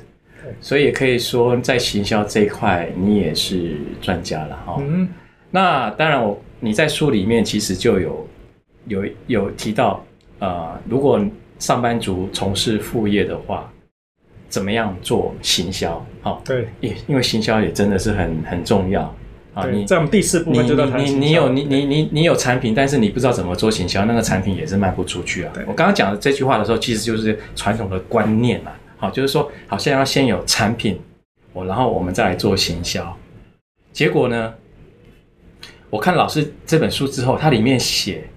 所以也可以说在行销这一块你也是专家了，哈，嗯，那当然，我你在书里面其实就有有有提到，呃，如果上班族从事副业的话。怎么样做行销？好，对，因因为行销也真的是很很重要啊。你在我们第四部分你你你有你你你你有产品，但是你不知道怎么做行销，那个产品也是卖不出去啊。我刚刚讲的这句话的时候，其实就是传统的观念嘛。好，就是说，好像要先有产品，我然后我们再来做行销。结果呢，我看老师这本书之后，它里面写，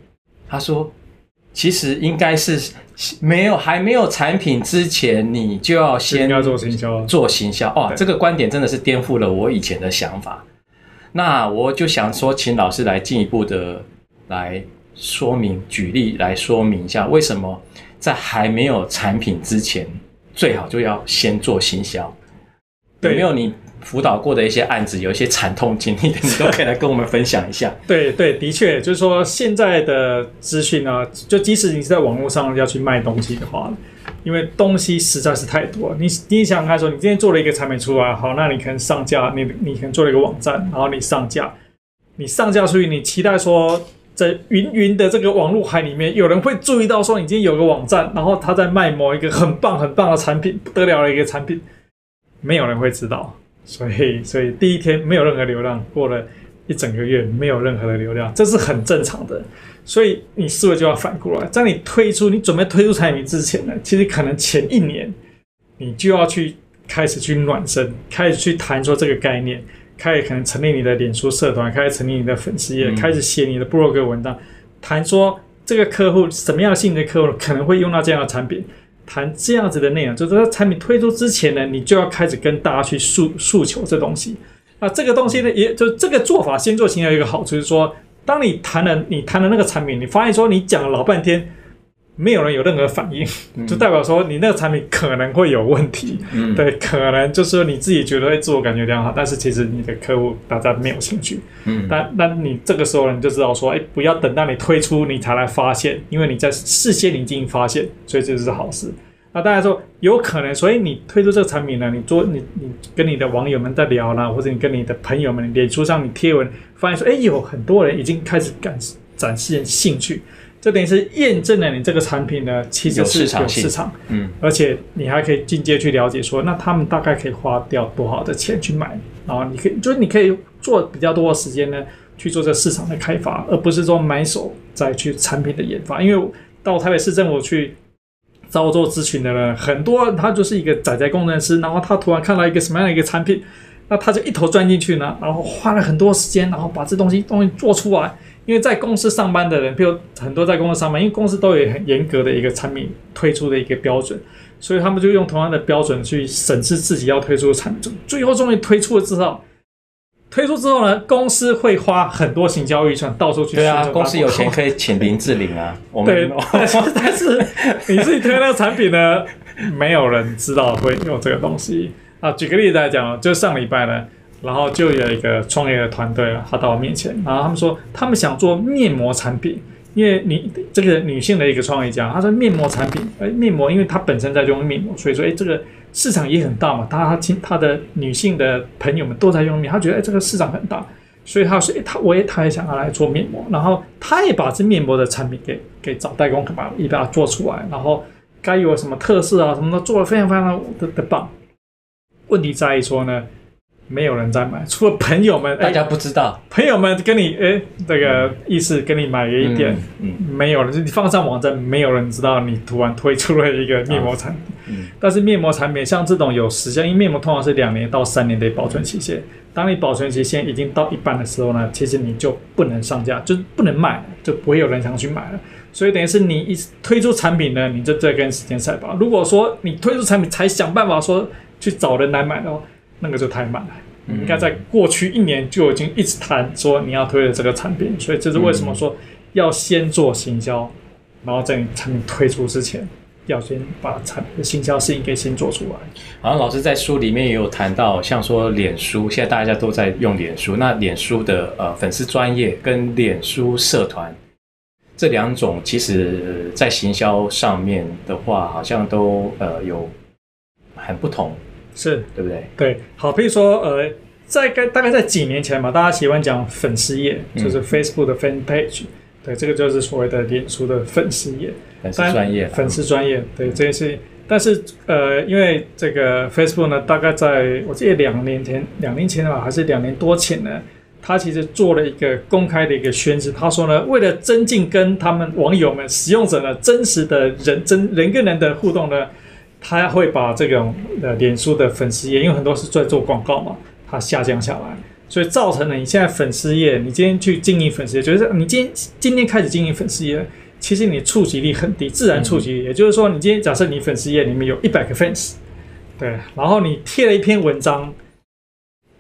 他说。其实应该是没有还没有产品之前，你就要先要做行销。做行销哦，这个观点真的是颠覆了我以前的想法。那我就想说，请老师来进一步的来说明，举例来说明一下，为什么在还没有产品之前，最好就要先做行销？有没有你辅导过的一些案子，有一些惨痛经历，你都可以来跟我们分享一下。<laughs> 对对，的确，就是说现在的资讯呢，就即使你是在网络上要去卖东西的话，因为东西实在是太多。你你想想看说，你今天做了一个产品出来，好，那你可能上架，你你可能做了一个网站，然后你上架，你上架出去，你期待说，在云云的这个网络海里面，有人会注意到说，你今天有个网站，然后他在卖某一个很棒很棒的产品，不得了的一个产品，没有人会知道。所以，所以第一天没有任何流量，过了一整个月没有任何的流量，这是很正常的。所以你思维就要反过来，在你推出、你准备推出产品之前呢，其实可能前一年你就要去开始去暖身，开始去谈说这个概念，开始可能成立你的脸书社团，开始成立你的粉丝页，开始写你的部落格文章，谈说这个客户什么样性的客户可能会用到这样的产品。谈这样子的内容，就是说产品推出之前呢，你就要开始跟大家去诉诉求这东西。那这个东西呢，也就这个做法先做行有一个好处，就是说，当你谈了你谈了那个产品，你发现说你讲了老半天。没有人有任何反应，就代表说你那个产品可能会有问题。嗯，对，可能就是说你自己觉得自我感觉良好，但是其实你的客户大家没有兴趣。嗯，但那你这个时候你就知道说，哎，不要等到你推出你才来发现，因为你在事先你已经发现，所以这是好事。那大家说有可能，所以你推出这个产品呢，你做你你跟你的网友们在聊啦，或者你跟你的朋友们脸书上你贴文，发现说，哎，有很多人已经开始感展现兴趣。这等于是验证了你这个产品呢，其实是有市场，市场嗯，而且你还可以进阶去了解说，那他们大概可以花掉多少的钱去买，然后你可以，就是你可以做比较多的时间呢去做这个市场的开发，而不是说买手再去产品的研发。因为到台北市政府去找我做咨询的人，很多他就是一个仔仔工程师，然后他突然看到一个什么样的一个产品，那他就一头钻进去呢，然后花了很多时间，然后把这东西东西做出来。因为在公司上班的人，比如很多在公司上班，因为公司都有很严格的一个产品推出的一个标准，所以他们就用同样的标准去审视自己要推出的产品。最后终于推出了之后，推出之后呢，公司会花很多行销预算到处去。对啊，公司有钱可以请林志玲啊。我们 <laughs> 对，<laughs> 但是但是你自己推那个产品呢，没有人知道会用这个东西啊。举个例子来讲，就上礼拜呢。然后就有一个创业的团队啊，他到我面前，然后他们说他们想做面膜产品，因为你这个女性的一个创业家，她说面膜产品，哎，面膜，因为她本身在用面膜，所以说，哎，这个市场也很大嘛，她亲她的女性的朋友们都在用面，她觉得哎，这个市场很大，所以她说，哎，她我也她也想要来做面膜，然后她也把这面膜的产品给给找代工，把一把它做出来，然后该有什么特色啊，什么都做得非常非常的的棒。问题在于说呢，没有人在买，除了朋友们，大家不知道。朋友们跟你，诶，这个意思跟你买了一点，嗯，嗯没有人，你放上网站，没有人知道你突然推出了一个面膜产品。嗯，但是面膜产品像这种有时间，因为面膜通常是两年到三年的保存期限。当你保存期限已经到一半的时候呢，其实你就不能上架，就是不能卖，就不会有人想去买了。所以等于是你一推出产品呢，你就在跟时间赛跑。如果说你推出产品才想办法说去找人来买的话，那个就太慢了，你应该在过去一年就已经一直谈说你要推的这个产品，所以这是为什么说要先做行销，然后在你产品推出之前，要先把产品的行销事情给先做出来。好像老师在书里面也有谈到，像说脸书，现在大家都在用脸书，那脸书的呃粉丝专业跟脸书社团这两种，其实在行销上面的话，好像都呃有很不同。是对不对？对，好，比如说，呃，在该大概在几年前嘛，大家喜欢讲粉丝页，就是 Facebook 的 Fan Page，、嗯、对，这个就是所谓的脸书的粉丝页，粉丝专业，粉丝专业，对，这件事情。但是，呃，因为这个 Facebook 呢，大概在我记得两年前，两年前吧，还是两年多前呢，他其实做了一个公开的一个宣示，他说呢，为了增进跟他们网友们、使用者呢真实的人真人跟人的互动呢。他会把这种呃脸书的粉丝页，因为很多是在做广告嘛，它下降下来，所以造成了你现在粉丝页，你今天去经营粉丝页，就是你今天今天开始经营粉丝页，其实你触及率很低，自然触及也就是说，你今天假设你粉丝页里面有一百个 fans，对，然后你贴了一篇文章，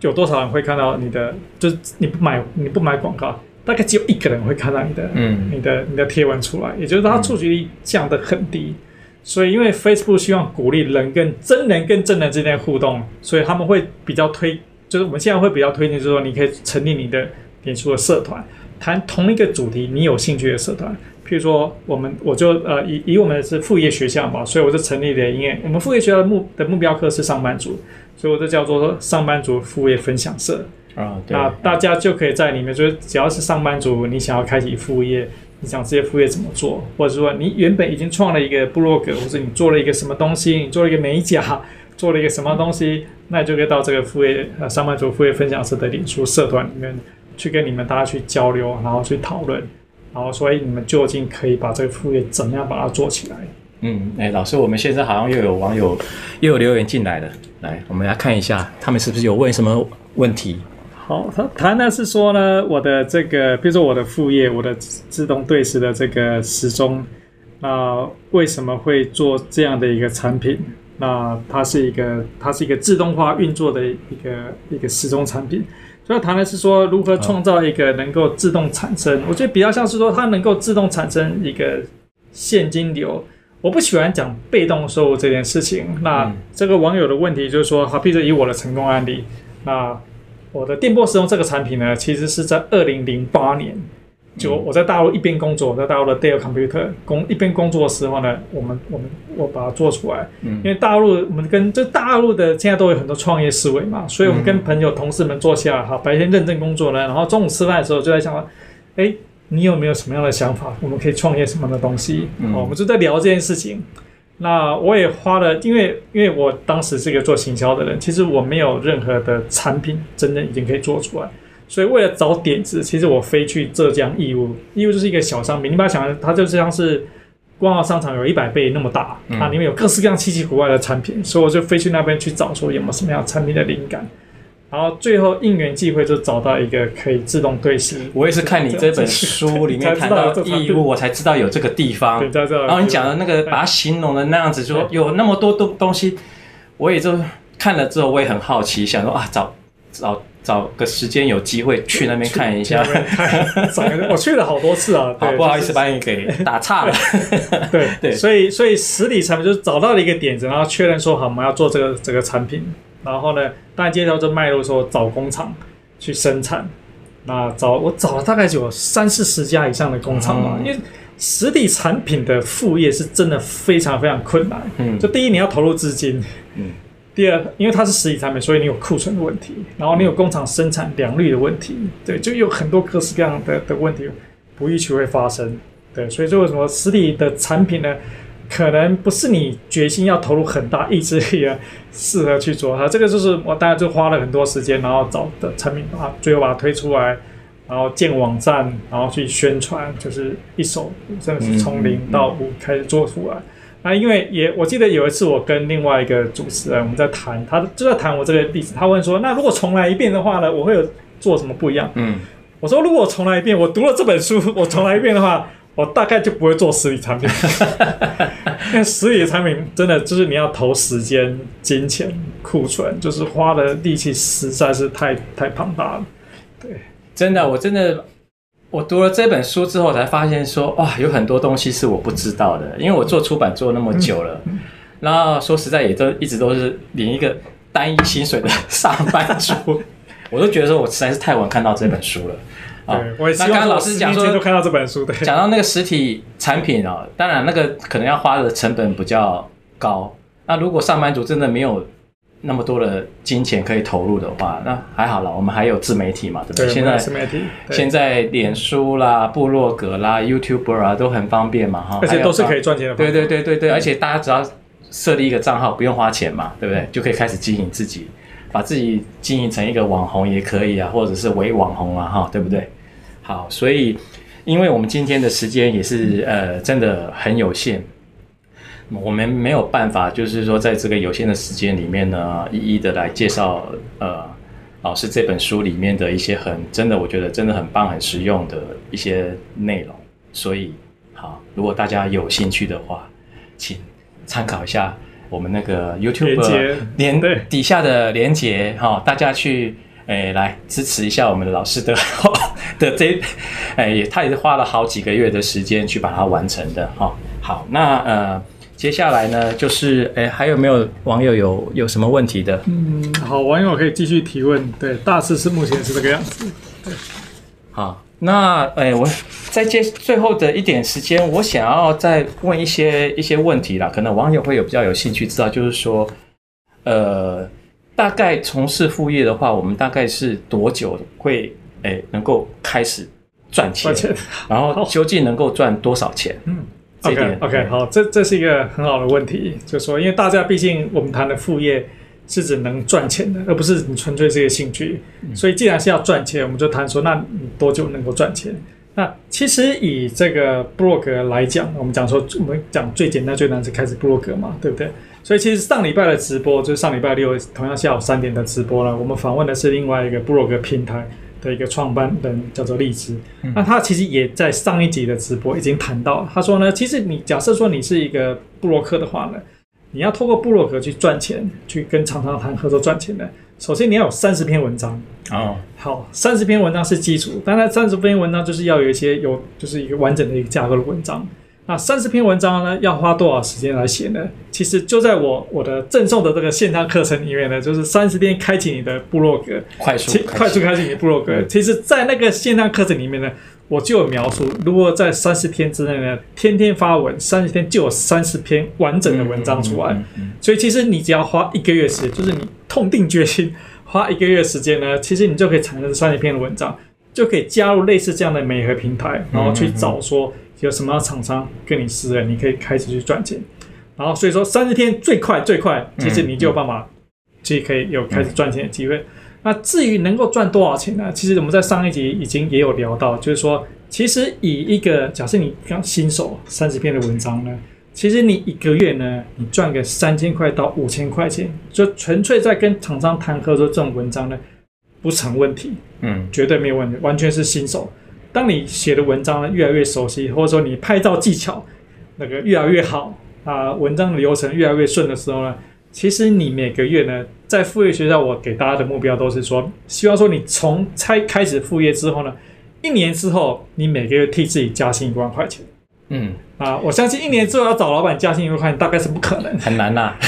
有多少人会看到你的？就是你不买你不买广告，大概只有一个人会看到你的，嗯，你的你的贴文出来，也就是它触及率降得很低。所以，因为 Facebook 希望鼓励人跟真人跟真人之间互动，所以他们会比较推就是我们现在会比较推荐，就是说你可以成立你的脸书的社团，谈同一个主题你有兴趣的社团。譬如说，我们我就呃以以我们是副业学校嘛，所以我就成立了，因为我们副业学校的目的目标课是上班族，所以我就叫做上班族副业分享社啊。对，那大家就可以在里面，就是只要是上班族，你想要开启副业，你想这些副业怎么做，或者说你原本已经创了一个部落格，或者你做了一个什么东西，你做了一个美甲，<laughs> 做了一个什么东西，那就可以到这个副业呃上班族副业分享社的脸书社团里面去跟你们大家去交流，然后去讨论。然后，所以你们究竟可以把这个副业怎么样把它做起来？嗯，哎，老师，我们现在好像又有网友又有留言进来了，来，我们来看一下，他们是不是有问什么问题？好，他谈的是说呢，我的这个，比如说我的副业，我的自动对时的这个时钟，那为什么会做这样的一个产品？那它是一个，它是一个自动化运作的一个一个时钟产品。主要谈的是说如何创造一个能够自动产生，我觉得比较像是说它能够自动产生一个现金流。我不喜欢讲被动收入这件事情。那这个网友的问题就是说，好，比如以我的成功案例，那我的电波时钟这个产品呢，其实是在二零零八年。就我在大陆一边工作，在大陆的 Dell Computer 工一边工作的时候呢，我们我们我把它做出来。嗯，因为大陆我们跟就大陆的现在都有很多创业思维嘛，所以我们跟朋友同事们坐下来，哈，白天认真工作呢，然后中午吃饭的时候就在想说，哎，你有没有什么样的想法？我们可以创业什么样的东西？嗯，我们就在聊这件事情。那我也花了，因为因为我当时是一个做行销的人，其实我没有任何的产品真的已经可以做出来。所以为了找点子，其实我飞去浙江义乌，义乌就是一个小商品，你把它想象，它就像是光华商场有一百倍那么大，它里面有各式各样稀奇古怪的产品，所以我就飞去那边去找，说有没有什么样产品的灵感，然后最后应缘际会就找到一个可以自动对时。我也是看你这本书里面 <laughs> 谈到义乌，我才知道有这个地方。然后你讲的那个把它形容的那样子，说有那么多东东西，我也就看了之后，我也很好奇，想说啊，找找。找个时间有机会去那边看一下。我去了好多次啊，<laughs> 好不好意思把你给打岔了。对 <laughs> 对，所以所以实体产品就是找到了一个点子，然后确认说好，我们要做这个这个产品，然后呢，大家接着就脉络说找工厂去生产。那找我找了大概有三四十家以上的工厂吧，因为实体产品的副业是真的非常非常困难。嗯，就第一你要投入资金。嗯。第二，因为它是实体产品，所以你有库存的问题，然后你有工厂生产良率的问题，对，就有很多各式各样的的问题不预期会发生，对，所以说为什么实体的产品呢，可能不是你决心要投入很大意志力啊，适合去做它，这个就是我大概就花了很多时间，然后找的产品啊，最后把它推出来，然后建网站，然后去宣传，就是一手真的是从零到五开始做出来。那，因为也我记得有一次我跟另外一个主持人我们在谈，他就在谈我这个例子。他问说：“那如果重来一遍的话呢，我会有做什么不一样？”嗯，我说：“如果我重来一遍，我读了这本书，我重来一遍的话，我大概就不会做实体产品。<laughs> 因为实体产品真的就是你要投时间、金钱、库存，就是花的力气实在是太太庞大了。对，真的，我真的。”我读了这本书之后，才发现说，哇，有很多东西是我不知道的。因为我做出版做那么久了，然后说实在也都一直都是领一个单一薪水的上班族，<laughs> 我都觉得说我实在是太晚看到这本书了。啊，那刚刚老师讲说，看到这本书，对，讲到那个实体产品啊，当然那个可能要花的成本比较高。那如果上班族真的没有那么多的金钱可以投入的话，那还好了，我们还有自媒体嘛，对不对？对，现在自媒体，现在脸书啦、部落格啦、YouTuber 啊都很方便嘛，哈，而且都是可以赚钱的。对对对对对，而且大家只要设立一个账号，不用花钱嘛，对不对？就可以开始经营自己，把自己经营成一个网红也可以啊，或者是伪网红啊，哈，对不对？好，所以因为我们今天的时间也是呃真的很有限。我们没有办法，就是说，在这个有限的时间里面呢，一一的来介绍呃老师这本书里面的一些很真的，我觉得真的很棒、很实用的一些内容。所以，好，如果大家有兴趣的话，请参考一下我们那个 YouTube 连底下的连接哈、哦，大家去诶来支持一下我们的老师的 <laughs> 的这诶，他也是花了好几个月的时间去把它完成的哈、哦。好，那呃。接下来呢，就是哎，还有没有网友有有什么问题的？嗯，好，网友可以继续提问。对，大致是目前是这个样子。好，那哎，我再接最后的一点时间，我想要再问一些一些问题啦。可能网友会有比较有兴趣知道，就是说，呃，大概从事副业的话，我们大概是多久会诶能够开始赚钱？赚钱，然后究竟能够赚多少钱？嗯。OK OK 好，这这是一个很好的问题，就是说，因为大家毕竟我们谈的副业是指能赚钱的，而不是你纯粹是一个兴趣。所以既然是要赚钱，我们就谈说，那你多久能够赚钱？那其实以这个部落格来讲，我们讲说，我们讲最简单最难是开始部落格嘛，对不对？所以其实上礼拜的直播就是上礼拜六同样下午三点的直播了，我们访问的是另外一个布洛格平台。的一个创办人叫做荔枝，那他其实也在上一集的直播已经谈到，他说呢，其实你假设说你是一个布洛克的话呢，你要透过布洛格去赚钱，去跟厂商谈合作赚钱的，首先你要有三十篇文章哦，好，三十篇文章是基础，当然三十篇文章就是要有一些有就是一个完整的一个架构的文章。那三十篇文章呢，要花多少时间来写呢？其实就在我我的赠送的这个线上课程里面呢，就是三十天开启你的部落格，快速快速开启你的部落格。其实，在那个线上课程里面呢，我就有描述，如果在三十天之内呢，天天发文，三十天就有三十篇完整的文章出来。所以，其实你只要花一个月时间，就是你痛定决心花一个月时间呢，其实你就可以产生三十篇的文章，就可以加入类似这样的美和平台，然后去找说。有什么厂商跟你私人，你可以开始去赚钱。然后所以说三十天最快最快，其实你就有办法，其实可以有开始赚钱的机会。那至于能够赚多少钱呢？其实我们在上一集已经也有聊到，就是说，其实以一个假设你刚新手三十篇的文章呢，其实你一个月呢，你赚个三千块到五千块钱，就纯粹在跟厂商谈合作这种文章呢，不成问题，嗯，绝对没有问题，完全是新手。当你写的文章呢越来越熟悉，或者说你拍照技巧那个越来越好啊，文章的流程越来越顺的时候呢，其实你每个月呢，在副业学校，我给大家的目标都是说，希望说你从开开始副业之后呢，一年之后你每个月替自己加薪一万块钱。嗯啊，我相信一年之后要找老板加薪一万块钱大概是不可能，很难呐、啊。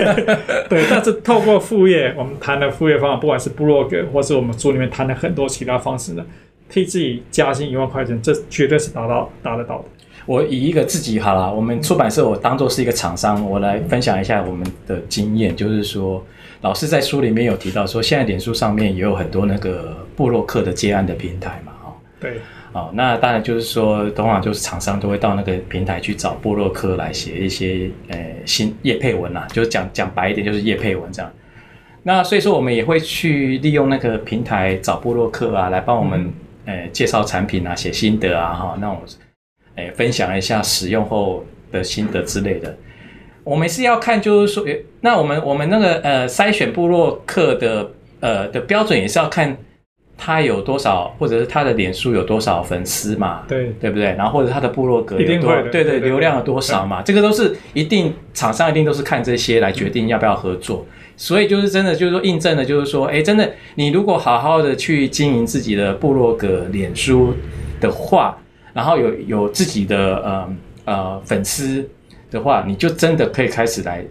<laughs> 对，但是透过副业，我们谈的副业方法，不管是部落格，或是我们书里面谈的很多其他方式呢。替自己加薪一万块钱，这绝对是达到达得到的。我以一个自己好了，我们出版社我当做是一个厂商，我来分享一下我们的经验。就是说，老师在书里面有提到说，现在脸书上面也有很多那个布洛克的接案的平台嘛，哈。对。哦，那当然就是说，通常就是厂商都会到那个平台去找布洛克来写一些呃新业配文啦，就是讲讲白一点就是业配文这样。那所以说，我们也会去利用那个平台找布洛克啊，来帮我们、嗯。诶，介绍产品啊，写心得啊，哈，那我诶分享一下使用后的心得之类的。我们是要看，就是说，那我们我们那个呃筛选部落客的呃的标准也是要看他有多少，或者是他的脸书有多少粉丝嘛，对对不对？然后或者他的部落格有多，对对，对对，流量有多少嘛，这个都是一定厂商一定都是看这些来决定要不要合作。所以就是真的，就是说印证了，就是说，哎，真的，你如果好好的去经营自己的部落格、脸书的话，然后有有自己的呃呃粉丝的话，你就真的可以开始来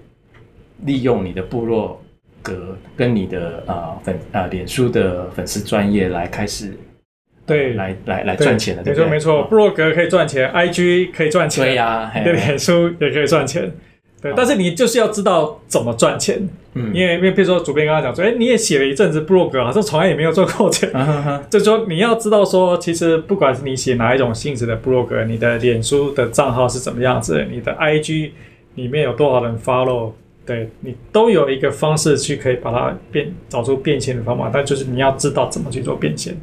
利用你的部落格跟你的呃粉呃脸书的粉丝专业来开始对。来来来赚钱的，没错没错，部落格可以赚钱，IG 可以赚钱，对呀，对脸书也可以赚钱。对，但是你就是要知道怎么赚钱，嗯，因为因为比如说主编刚刚讲说，哎，你也写了一阵子 blog，，好像从来也没有赚过钱，啊、哈哈 <laughs> 就是说你要知道说，其实不管是你写哪一种性质的 blog，，你的脸书的账号是怎么样子，你的 IG 里面有多少人 follow，对你都有一个方式去可以把它变找出变现的方法，但就是你要知道怎么去做变现，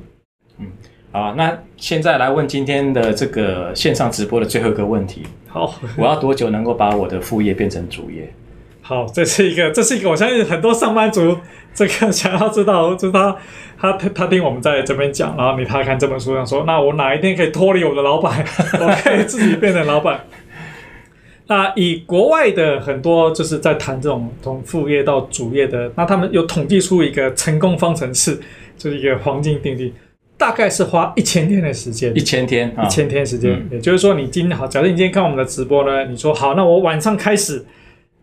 嗯。好，那现在来问今天的这个线上直播的最后一个问题。好，我要多久能够把我的副业变成主业？好，这是一个，这是一个，我相信很多上班族这个想要知道，就是他他他听我们在这边讲，然后你他看这本书上说，那我哪一天可以脱离我的老板，<laughs> 我可以自己变成老板？那以国外的很多就是在谈这种从副业到主业的，那他们有统计出一个成功方程式，就是一个黄金定律。大概是花一千天的时间，一千天，一千天时间，嗯、也就是说，你今天好，假设你今天看我们的直播呢，你说好，那我晚上开始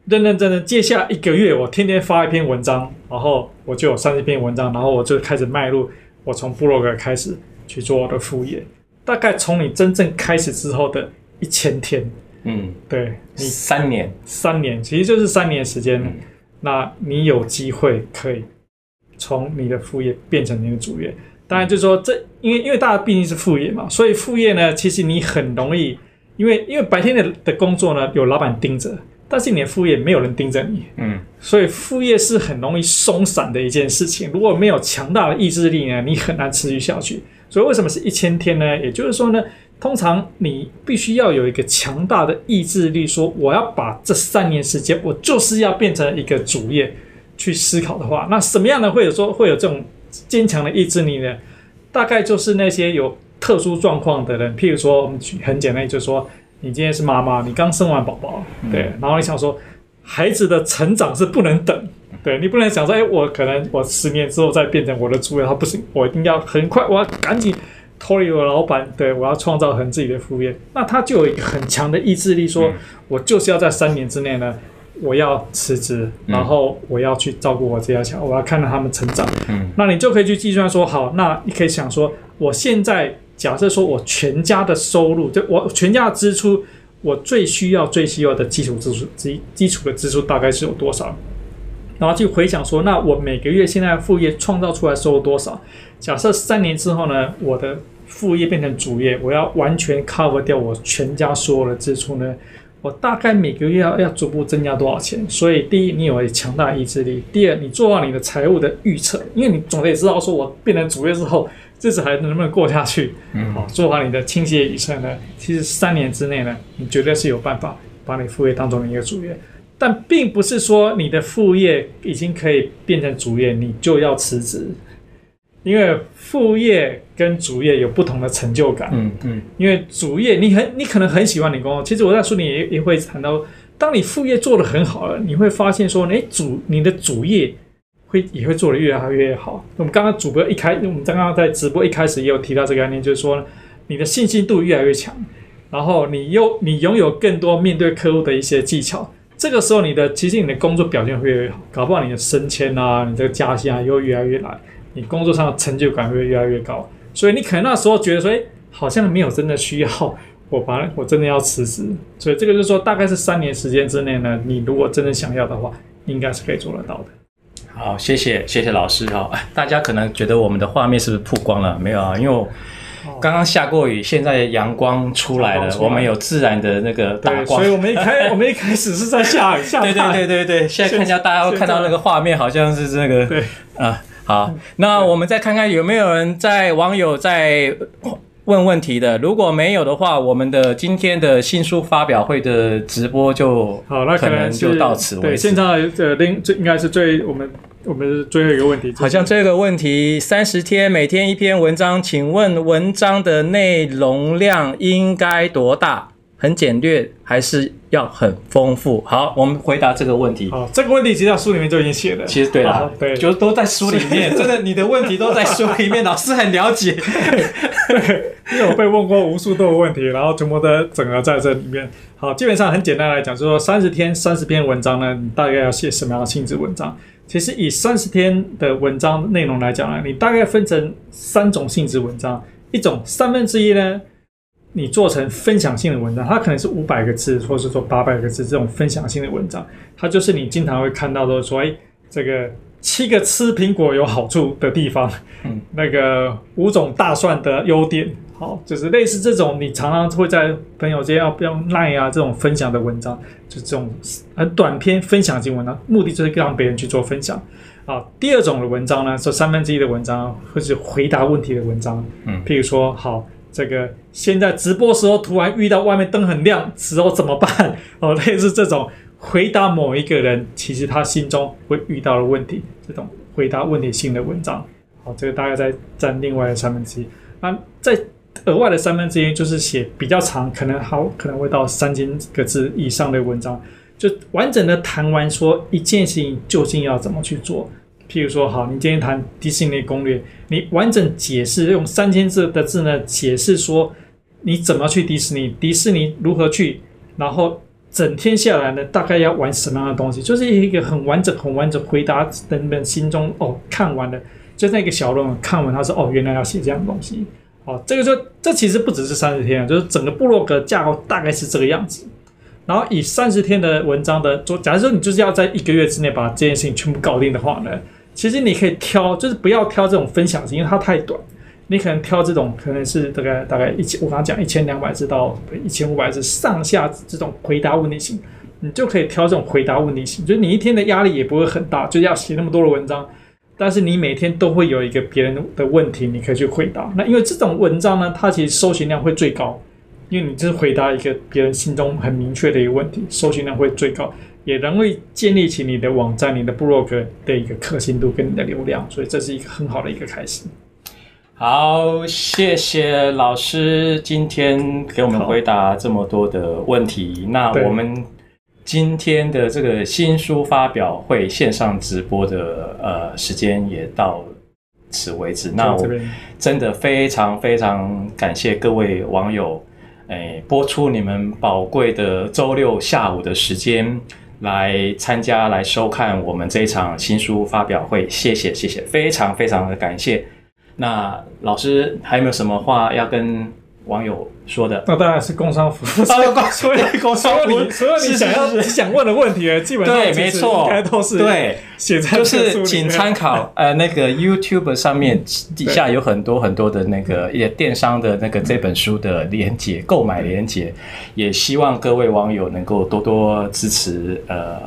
认认真真，接下来一个月，我天天发一篇文章，然后我就有三十篇文章，然后我就开始迈入，我从部落格开始去做我的副业，大概从你真正开始之后的一千天，嗯，对，你三年，三年，其实就是三年时间，嗯、那你有机会可以从你的副业变成你的主业。当然，就是说这，因为因为大家毕竟是副业嘛，所以副业呢，其实你很容易，因为因为白天的的工作呢，有老板盯着，但是你的副业没有人盯着你，嗯，所以副业是很容易松散的一件事情。如果没有强大的意志力呢，你很难持续下去。所以为什么是一千天呢？也就是说呢，通常你必须要有一个强大的意志力，说我要把这三年时间，我就是要变成一个主业去思考的话，那什么样的会有说会有这种？坚强的意志力呢，大概就是那些有特殊状况的人，譬如说，我们举很简单，就是说，你今天是妈妈，你刚生完宝宝，对，然后你想说，孩子的成长是不能等，对，你不能想说，哎，我可能我十年之后再变成我的主人，他不行，我一定要很快，我要赶紧脱离我的老板，对，我要创造很自己的副业，那他就有一个很强的意志力，说我就是要在三年之内呢。我要辞职，然后我要去照顾我这条小，我要看到他们成长。嗯，那你就可以去计算说，好，那你可以想说，我现在假设说我全家的收入，就我全家的支出，我最需要、最需要的基础支出基基础的支出大概是有多少？然后去回想说，那我每个月现在副业创造出来收入多少？假设三年之后呢，我的副业变成主业，我要完全 cover 掉我全家所有的支出呢？我大概每个月要要逐步增加多少钱？所以第一，你有强大的意志力；第二，你做好你的财务的预测，因为你总得知道说，我变成主业之后，日子还能不能过下去？嗯，好，做好你的清晰的预测呢，其实三年之内呢，你绝对是有办法把你副业当做你一个主业。但并不是说你的副业已经可以变成主业，你就要辞职。因为副业跟主业有不同的成就感。嗯嗯，因为主业你很你可能很喜欢你工作，其实我在书里也也会谈到，当你副业做得很好了，你会发现说，哎，主你的主业会也会做得越来越好。我们刚刚主播一开，我们刚刚在直播一开始也有提到这个概念，就是说你的信心度越来越强，然后你又你拥有更多面对客户的一些技巧，这个时候你的其实你的工作表现会越来越好，搞不好你的升迁啊，你这个加薪啊，又越来越来。你工作上的成就感会越来越高，所以你可能那时候觉得说，哎，好像没有真的需要我把我真的要辞职，所以这个就是说，大概是三年时间之内呢，你如果真的想要的话，应该是可以做得到的。好，谢谢谢谢老师。哈，大家可能觉得我们的画面是不是曝光了？没有啊，因为我刚刚下过雨，现在阳光出来了，我们有自然的那个打光，所以我们一开 <laughs> 我们一开始是在下雨，下对对对对对，现在看一下大家会看到那个画面，好像是这个对。啊。好，那我们再看看有没有人在网友在问问题的。如果没有的话，我们的今天的新书发表会的直播就好，那可能就到此为止。对，现在这另这应该是最我们我们最后一个问题，好像这个问题三十天每天一篇文章，请问文章的内容量应该多大？很简略还是要很丰富？好，我们回答这个问题。好，这个问题其实在书里面就已经写了。其实对了，对，就都在书里面。真的，你的问题都在书里面，老师很了解。因为我被问过无数多个问题，然后全部都整合在这里面。好，基本上很简单来讲，就是说三十天三十篇文章呢，你大概要写什么样的性质文章？其实以三十天的文章内容来讲呢，你大概分成三种性质文章，一种三分之一呢。你做成分享性的文章，它可能是五百个字，或者是说八百个字这种分享性的文章，它就是你经常会看到的说，哎，这个七个吃苹果有好处的地方，嗯，那个五种大蒜的优点，好，就是类似这种，你常常会在朋友间要不要赖啊这种分享的文章，就这种很短篇分享型文章，目的就是让别人去做分享。啊，第二种的文章呢，是三分之一的文章，或是回答问题的文章，嗯，譬如说，好。这个现在直播时候突然遇到外面灯很亮时候怎么办？<laughs> 哦，类似这种回答某一个人其实他心中会遇到的问题，这种回答问题性的文章，好，这个大概在占另外的三分之一。那在额外的三分之一就是写比较长，可能好可能会到三千个字以上的文章，就完整的谈完说一件事情究竟要怎么去做。譬如说，好，你今天谈迪士尼攻略，你完整解释用三千字的字呢，解释说你怎么去迪士尼，迪士尼如何去，然后整天下来呢，大概要玩什么样的东西，就是一个很完整、很完整回答人们心中哦，看完了就那个小论文看完，他说哦，原来要写这样的东西，哦，这个就这其实不只是三十天，就是整个部落格架构大概是这个样子。然后以三十天的文章的做，假如说你就是要在一个月之内把这件事情全部搞定的话呢，其实你可以挑，就是不要挑这种分享型，因为它太短。你可能挑这种可能是大概大概一千，我刚刚讲一千两百字到一千五百字上下这种回答问题型，你就可以挑这种回答问题型，就是你一天的压力也不会很大，就要写那么多的文章，但是你每天都会有一个别人的问题，你可以去回答。那因为这种文章呢，它其实搜寻量会最高。因为你就是回答一个别人心中很明确的一个问题，搜寻量会最高，也容易建立起你的网站、你的部落格的一个可信度跟你的流量，所以这是一个很好的一个开始。好，谢谢老师今天给我们回答这么多的问题。那我们今天的这个新书发表会线上直播的呃时间也到此为止。那我真的非常非常感谢各位网友。哎，播出你们宝贵的周六下午的时间来参加、来收看我们这一场新书发表会，谢谢谢谢，非常非常的感谢。那老师还有没有什么话要跟网友说的？那当然是工商服务，<laughs> 所有工商服务，所有你想要你想问的问题，基本上对，没错，应该都是对。就是请参考呃那个 YouTube 上面底下有很多很多的那个也电商的那个这本书的连接购买连接，也希望各位网友能够多多支持呃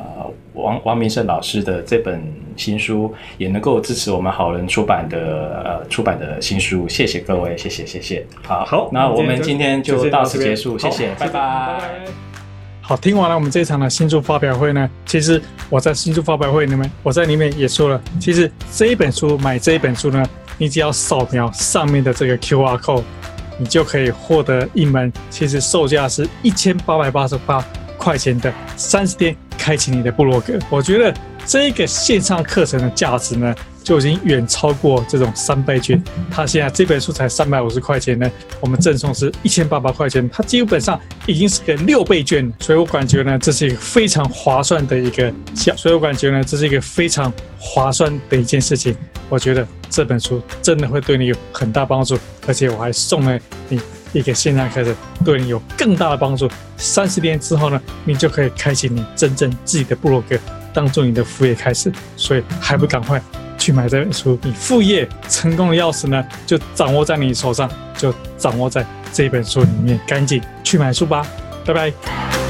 王王明胜老师的这本新书，也能够支持我们好人出版的呃出版的新书，谢谢各位，谢谢谢谢，好，好，那我们今天就到此结束，谢谢，拜拜。拜拜。好，听完了我们这一场的新书发表会呢，其实我在新书发表会里面，我在里面也说了，其实这一本书买这一本书呢，你只要扫描上面的这个 QR code，你就可以获得一门其实售价是一千八百八十八块钱的三十天开启你的部落格。我觉得这个线上课程的价值呢，就已经远超过这种三倍券，它现在这本书才三百五十块钱呢，我们赠送是一千八百块钱，它基本上已经是个六倍券，所以我感觉呢，这是一个非常划算的一个价，所以我感觉呢，这是一个非常划算的一件事情。我觉得这本书真的会对你有很大帮助，而且我还送了你一个线上课程，对你有更大的帮助。三十天之后呢，你就可以开启你真正自己的部落格，当做你的副业开始，所以还不赶快？去买这本书，你副业成功的钥匙呢，就掌握在你手上，就掌握在这本书里面。赶紧去买书吧，拜拜。